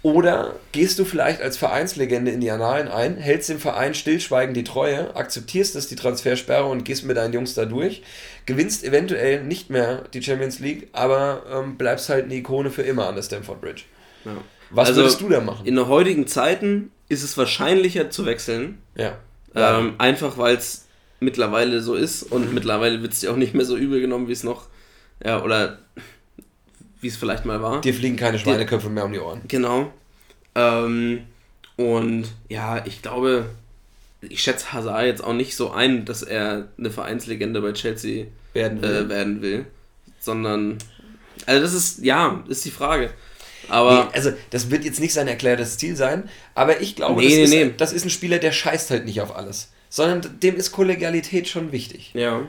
Oder gehst du vielleicht als Vereinslegende in die Annalen ein, hältst dem Verein stillschweigend die Treue, akzeptierst es, die Transfersperre und gehst mit deinen Jungs da durch, gewinnst eventuell nicht mehr die Champions League, aber ähm, bleibst halt eine Ikone für immer an der Stamford Bridge.
Ja.
Was also würdest du da machen?
In heutigen Zeiten ist es wahrscheinlicher zu wechseln.
Ja.
Ähm, einfach weil es mittlerweile so ist und mhm. mittlerweile wird es dir auch nicht mehr so übel genommen, wie es noch, ja, oder wie es vielleicht mal war.
Dir fliegen keine Schweineköpfe mehr um die Ohren.
Genau. Ähm, und ja, ich glaube, ich schätze Hazard jetzt auch nicht so ein, dass er eine Vereinslegende bei Chelsea
werden will,
äh, werden will sondern, also das ist, ja, ist die Frage. Aber
nee, also das wird jetzt nicht sein erklärtes Ziel sein, aber ich glaube, nee, das, nee, ist, nee. das ist ein Spieler, der scheißt halt nicht auf alles, sondern dem ist Kollegialität schon wichtig.
Ja.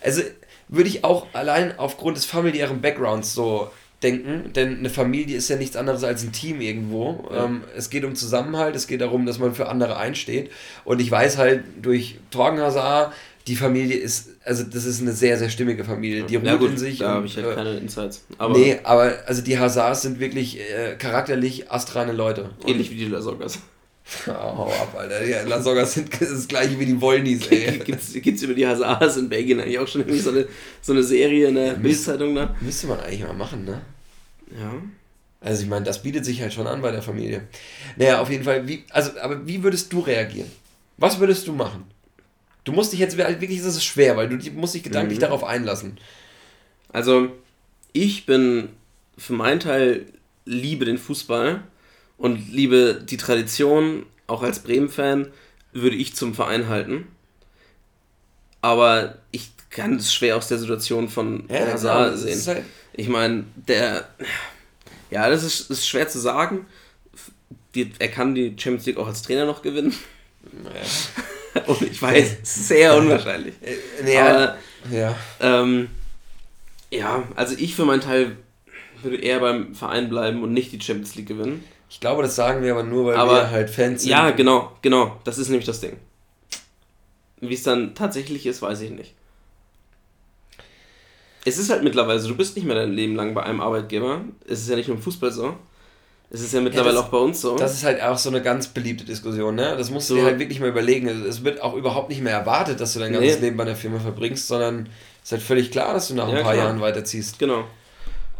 Also würde ich auch allein aufgrund des familiären Backgrounds so denken, denn eine Familie ist ja nichts anderes als ein Team irgendwo. Ja. Ähm, es geht um Zusammenhalt, es geht darum, dass man für andere einsteht. Und ich weiß halt durch Torgen Hazard, die Familie ist, also das ist eine sehr, sehr stimmige Familie. Die ruht ja, gut, in sich. Da habe ich halt äh, keine Insights. Aber nee, aber also die Hazards sind wirklich äh, charakterlich astreine Leute.
Ähnlich wie die Lasoggas.
Oh, hau ab, Alter. Die Lasoggas sind das gleiche wie die Wollnies,
ey. gibt's, gibt's über die Hazards in Belgien eigentlich auch schon irgendwie so eine, so eine Serie in der Bildzeitung da?
Müsste man eigentlich mal machen, ne?
Ja.
Also ich meine, das bietet sich halt schon an bei der Familie. Naja, auf jeden Fall, wie, also, aber wie würdest du reagieren? Was würdest du machen? Du musst dich jetzt wirklich, das ist schwer, weil du musst dich gedanklich mhm. darauf einlassen.
Also, ich bin für meinen Teil liebe den Fußball und liebe die Tradition, auch als Bremen-Fan würde ich zum Verein halten. Aber ich kann es schwer aus der Situation von ja, Hazard genau, sehen. Halt ich meine, der. Ja, das ist, ist schwer zu sagen. Die, er kann die Champions League auch als Trainer noch gewinnen. Naja. Und ich weiß, sehr unwahrscheinlich. Ja. Aber, ja. Ähm, ja, also ich für meinen Teil würde eher beim Verein bleiben und nicht die Champions League gewinnen.
Ich glaube, das sagen wir aber nur, weil aber, wir halt Fans
sind. Ja, genau, genau. Das ist nämlich das Ding. Wie es dann tatsächlich ist, weiß ich nicht. Es ist halt mittlerweile so, du bist nicht mehr dein Leben lang bei einem Arbeitgeber. Es ist ja nicht nur im Fußball so. Es ist ja mittlerweile ja, das, auch bei uns so.
Das ist halt auch so eine ganz beliebte Diskussion, ne? Das musst du so. dir halt wirklich mal überlegen. Es wird auch überhaupt nicht mehr erwartet, dass du dein ganzes nee. Leben bei einer Firma verbringst, sondern es ist halt völlig klar, dass du nach ja, ein paar klar. Jahren weiterziehst.
Genau.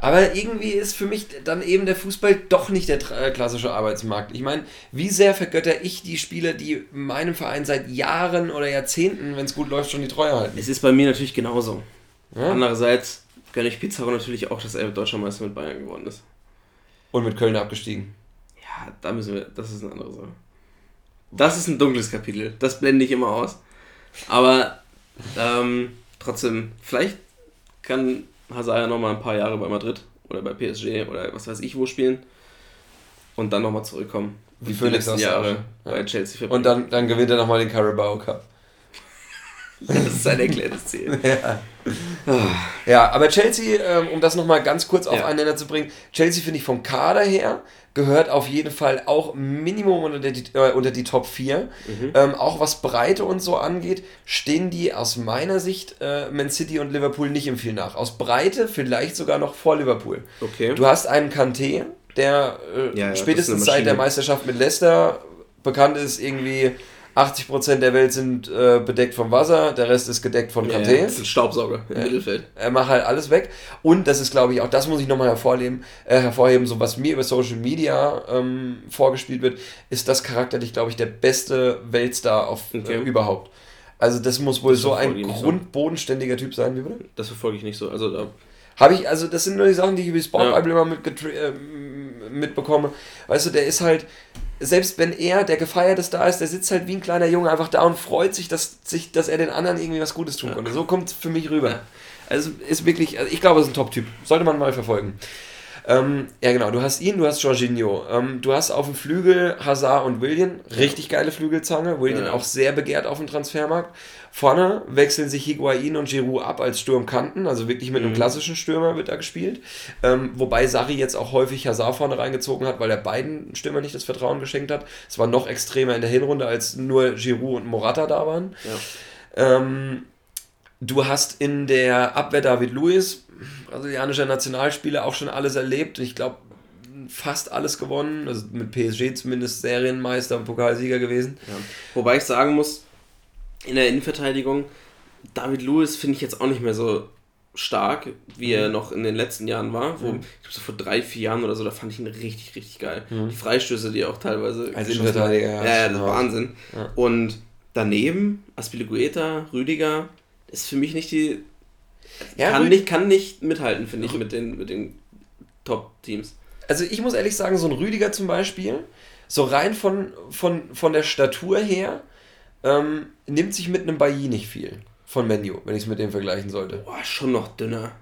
Aber irgendwie ist für mich dann eben der Fußball doch nicht der äh, klassische Arbeitsmarkt. Ich meine, wie sehr vergötter ich die Spieler, die meinem Verein seit Jahren oder Jahrzehnten, wenn es gut läuft, schon die Treue halten?
Es ist bei mir natürlich genauso. Ja? Andererseits gönne ich Pizarro natürlich auch, dass er Deutscher Meister mit Bayern geworden ist.
Und mit Köln abgestiegen.
Ja, da müssen wir, das ist eine andere Sache. Das ist ein dunkles Kapitel. Das blende ich immer aus. Aber ähm, trotzdem, vielleicht kann Hazard ja nochmal ein paar Jahre bei Madrid oder bei PSG oder was weiß ich wo spielen und dann nochmal zurückkommen. Wie die letzten
Jahre ja. bei Chelsea verbringen. Und dann, dann gewinnt er nochmal den Carabao Cup.
das ist sein erklärtes Ziel.
ja. ja, aber Chelsea, ähm, um das nochmal ganz kurz auf ja. einen Nenner zu bringen, Chelsea finde ich vom Kader her gehört auf jeden Fall auch Minimum unter die, äh, unter die Top 4. Mhm. Ähm, auch was Breite und so angeht, stehen die aus meiner Sicht äh, Man City und Liverpool nicht im viel nach. Aus Breite vielleicht sogar noch vor Liverpool.
Okay.
Du hast einen Kanté, der äh, ja, ja, spätestens seit der Meisterschaft mit Leicester bekannt ist, irgendwie 80% der Welt sind äh, bedeckt vom Wasser, der Rest ist gedeckt von Kanté. Ja, das
ist ein Staubsauger im ja. Mittelfeld.
Er macht halt alles weg. Und das ist, glaube ich, auch das muss ich nochmal hervorheben, äh, hervorheben, so was mir über Social Media ähm, vorgespielt wird, ist das charakterlich, glaube ich, der beste Weltstar auf, okay. äh, überhaupt. Also das muss wohl das so ein grundbodenständiger Typ sein, wie bitte?
Das verfolge ich nicht so. Also da
habe ich, also das sind nur die Sachen, die ich über die Sport ja. immer mit, äh, mitbekomme. Weißt du, der ist halt, selbst wenn er der gefeierte Star ist, der sitzt halt wie ein kleiner Junge einfach da und freut sich, dass, sich, dass er den anderen irgendwie was Gutes tun konnte. So kommt es für mich rüber. Also ist wirklich, also ich glaube, es ist ein Top-Typ. Sollte man mal verfolgen. Ähm, ja, genau. Du hast ihn, du hast Jorginho. Ähm, du hast auf dem Flügel Hazard und William. Richtig geile Flügelzange. William ja. auch sehr begehrt auf dem Transfermarkt. Vorne wechseln sich Higuain und Giroud ab als Sturmkanten. Also wirklich mit einem mhm. klassischen Stürmer wird da gespielt. Ähm, wobei Sarri jetzt auch häufig Hazard vorne reingezogen hat, weil er beiden Stürmer nicht das Vertrauen geschenkt hat. Es war noch extremer in der Hinrunde, als nur Giroud und Morata da waren. Ja. Ähm, du hast in der Abwehr David Luiz brasilianischer Nationalspieler auch schon alles erlebt. Ich glaube, fast alles gewonnen. Also mit PSG zumindest Serienmeister und Pokalsieger gewesen.
Ja. Wobei ich sagen muss, in der Innenverteidigung, David Lewis finde ich jetzt auch nicht mehr so stark, wie er mhm. noch in den letzten Jahren war. Wo, mhm. Ich glaube, so vor drei, vier Jahren oder so, da fand ich ihn richtig, richtig geil. Mhm. Die Freistöße, die er auch teilweise. Als Innenverteidiger. Ja, ja, das ist Wahnsinn. Ja. Und daneben, Aspilicueta, Rüdiger, ist für mich nicht die ja, kann, nicht, kann nicht mithalten, finde ich, mit den, mit den Top-Teams.
Also ich muss ehrlich sagen, so ein Rüdiger zum Beispiel, so rein von, von, von der Statur her, ähm, nimmt sich mit einem Bailly nicht viel von Menu, wenn ich es mit dem vergleichen sollte.
Boah, schon noch dünner.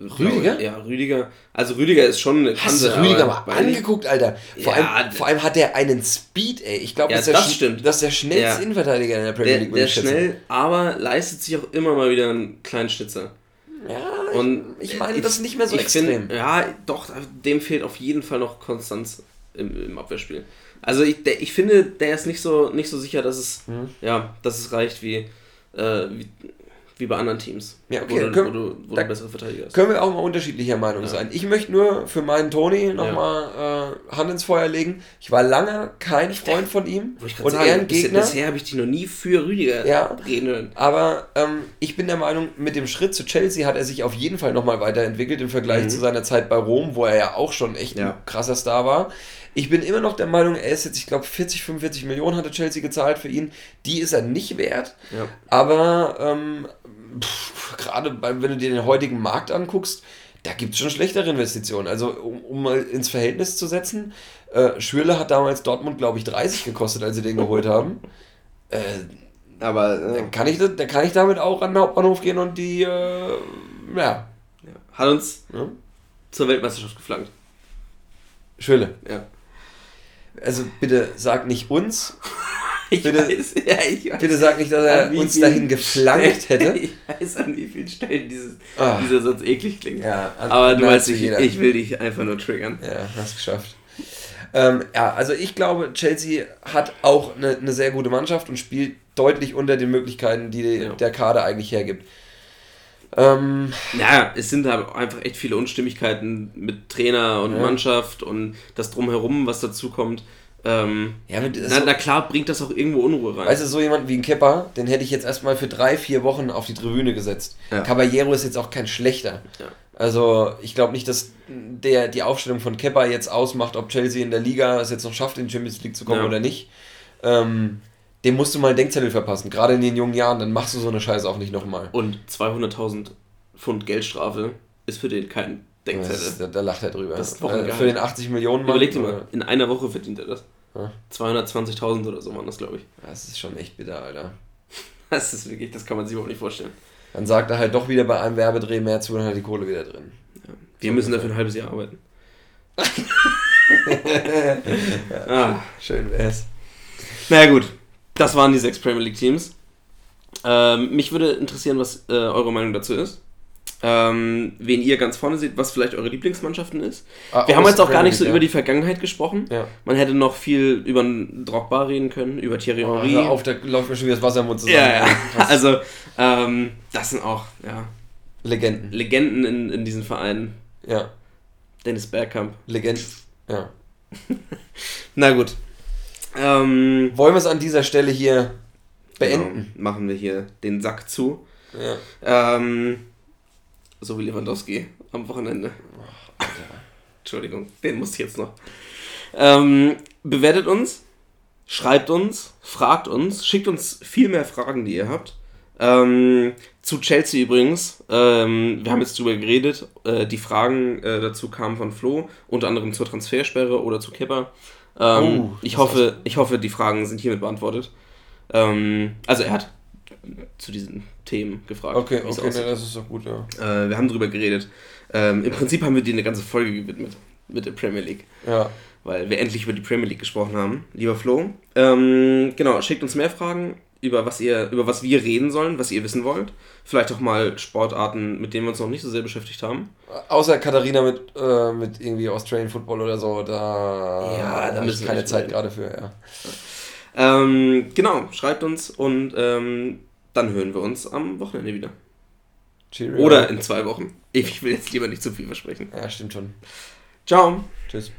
Rüdiger? Ja, Rüdiger. Also Rüdiger ist schon eine
Hast du Rüdiger mal angeguckt, Alter? Vor, ja, allem, vor allem hat er einen Speed, ey. Ich glaube,
ja,
das,
das, stimmt.
das ist der schnellste ja. Innenverteidiger in der Premier League.
Der, der schnell, aber leistet sich auch immer mal wieder einen kleinen Schnitzer. Ja, und ich meine das nicht mehr so extrem. Find, ja, doch, dem fehlt auf jeden Fall noch Konstanz im, im Abwehrspiel. Also ich, der, ich finde, der ist nicht so, nicht so sicher, dass es, hm. ja, dass es reicht wie, äh, wie wie bei anderen Teams. Ja, okay. Wo du,
können, wo du, wo du bessere Verteidiger hast. Können wir auch mal unterschiedlicher Meinung ja. sein. Ich möchte nur für meinen Toni nochmal ja. äh, Hand ins Feuer legen. Ich war lange kein Freund von ihm. und
sagen, er ein Gegner. Bisher habe ich die noch nie für Rüdiger ja, reden
Aber ähm, ich bin der Meinung, mit dem Schritt zu Chelsea hat er sich auf jeden Fall nochmal weiterentwickelt im Vergleich mhm. zu seiner Zeit bei Rom, wo er ja auch schon echt ein krasser Star war. Ich bin immer noch der Meinung, er ist jetzt, ich glaube, 40, 45 Millionen hatte Chelsea gezahlt für ihn. Die ist er nicht wert. Ja. Aber ähm, gerade wenn du dir den heutigen Markt anguckst, da gibt es schon schlechtere Investitionen. Also, um, um, mal ins Verhältnis zu setzen, äh, Schürle hat damals Dortmund, glaube ich, 30 gekostet, als sie den geholt haben. Äh, aber äh, dann, kann ich, dann kann ich damit auch an den Hauptbahnhof gehen und die, äh, ja.
Hat uns ja? zur Weltmeisterschaft geflankt.
Schürle. Ja. Also bitte sag nicht uns. Ich bitte, weiß, ja, ich weiß. bitte sag nicht, dass er uns dahin geflankt hätte.
ich weiß, an wie vielen Stellen dieses, oh. dieser Satz eklig klingt. Ja, Aber du weißt, ich, ich will dich einfach nur triggern.
Ja, hast geschafft. Ähm, ja, also ich glaube, Chelsea hat auch eine, eine, sehr gute Mannschaft und spielt deutlich unter den Möglichkeiten, die ja. der Kader eigentlich hergibt.
Ähm, ja, es sind da einfach echt viele Unstimmigkeiten mit Trainer und ja. Mannschaft und das Drumherum, was dazu kommt. Ähm, ja, na, na, klar bringt das auch irgendwo Unruhe rein.
Weißt du, so jemand wie ein Kepper, den hätte ich jetzt erstmal für drei, vier Wochen auf die Tribüne gesetzt. Ja. Caballero ist jetzt auch kein schlechter. Ja. Also ich glaube nicht, dass der die Aufstellung von Kepper jetzt ausmacht, ob Chelsea in der Liga es jetzt noch schafft, in die Champions League zu kommen ja. oder nicht. Ähm, dem musst du mal einen Denkzettel verpassen, gerade in den jungen Jahren, dann machst du so eine Scheiße auch nicht nochmal.
Und 200.000 Pfund Geldstrafe ist für den kein Denkzettel.
Das, da, da, lacht er drüber. Das ist äh, für den 80 Millionen
Mann. Überleg dir mal, in einer Woche verdient er das. 220.000 oder so waren das, glaube ich.
Das ist schon echt bitter, Alter.
Das ist wirklich, das kann man sich überhaupt nicht vorstellen.
Dann sagt er halt doch wieder bei einem Werbedreh mehr zu, dann hat die Kohle wieder drin.
Ja. Wir so müssen dafür ein halbes Jahr arbeiten. ja, ah. Schön wär's. Naja, gut. Das waren die sechs Premier League Teams. Ähm, mich würde interessieren, was äh, eure Meinung dazu ist ähm, wen ihr ganz vorne seht, was vielleicht eure Lieblingsmannschaften ist. Ah, Wir haben jetzt auch gar nicht so ja. über die Vergangenheit gesprochen. Ja. Man hätte noch viel über Drogba reden können, über Thierry oh, Henry.
auf, da läuft mir schon wieder das Wasser im Mund zusammen.
Ja, ja. also ähm, das sind auch ja,
Legenden.
Legenden in, in diesen Vereinen. Ja. Dennis Bergkamp.
Legenden. Ja.
Na gut.
Ähm, Wollen wir es an dieser Stelle hier beenden?
Genau, machen wir hier den Sack zu. Ja. Ähm, so wie Lewandowski am Wochenende. Oh, Entschuldigung, den muss ich jetzt noch. Ähm, bewertet uns, schreibt uns, fragt uns, schickt uns viel mehr Fragen, die ihr habt. Ähm, zu Chelsea übrigens, ähm, wir haben jetzt drüber geredet, äh, die Fragen äh, dazu kamen von Flo, unter anderem zur Transfersperre oder zu Kipper. Ähm, oh, ich, hoffe, ich hoffe, die Fragen sind hiermit beantwortet. Ähm, also er hat zu diesen Themen gefragt.
Okay, okay, nee, das ist doch gut, ja.
Äh, wir haben drüber geredet. Ähm, Im Prinzip haben wir dir eine ganze Folge gewidmet mit der Premier League. Ja. Weil wir endlich über die Premier League gesprochen haben. Lieber Flo. Ähm, genau, schickt uns mehr Fragen über was ihr, über was wir reden sollen, was ihr wissen wollt. Vielleicht auch mal Sportarten, mit denen wir uns noch nicht so sehr beschäftigt haben.
Außer Katharina mit, äh, mit irgendwie Australian Football oder so, da, ja, da ich keine Zeit gerade für, ja.
Ähm, genau, schreibt uns und ähm, dann hören wir uns am Wochenende wieder. Cheerio. Oder in zwei Wochen. Ich will jetzt lieber nicht zu viel versprechen.
Ja, stimmt schon.
Ciao.
Tschüss.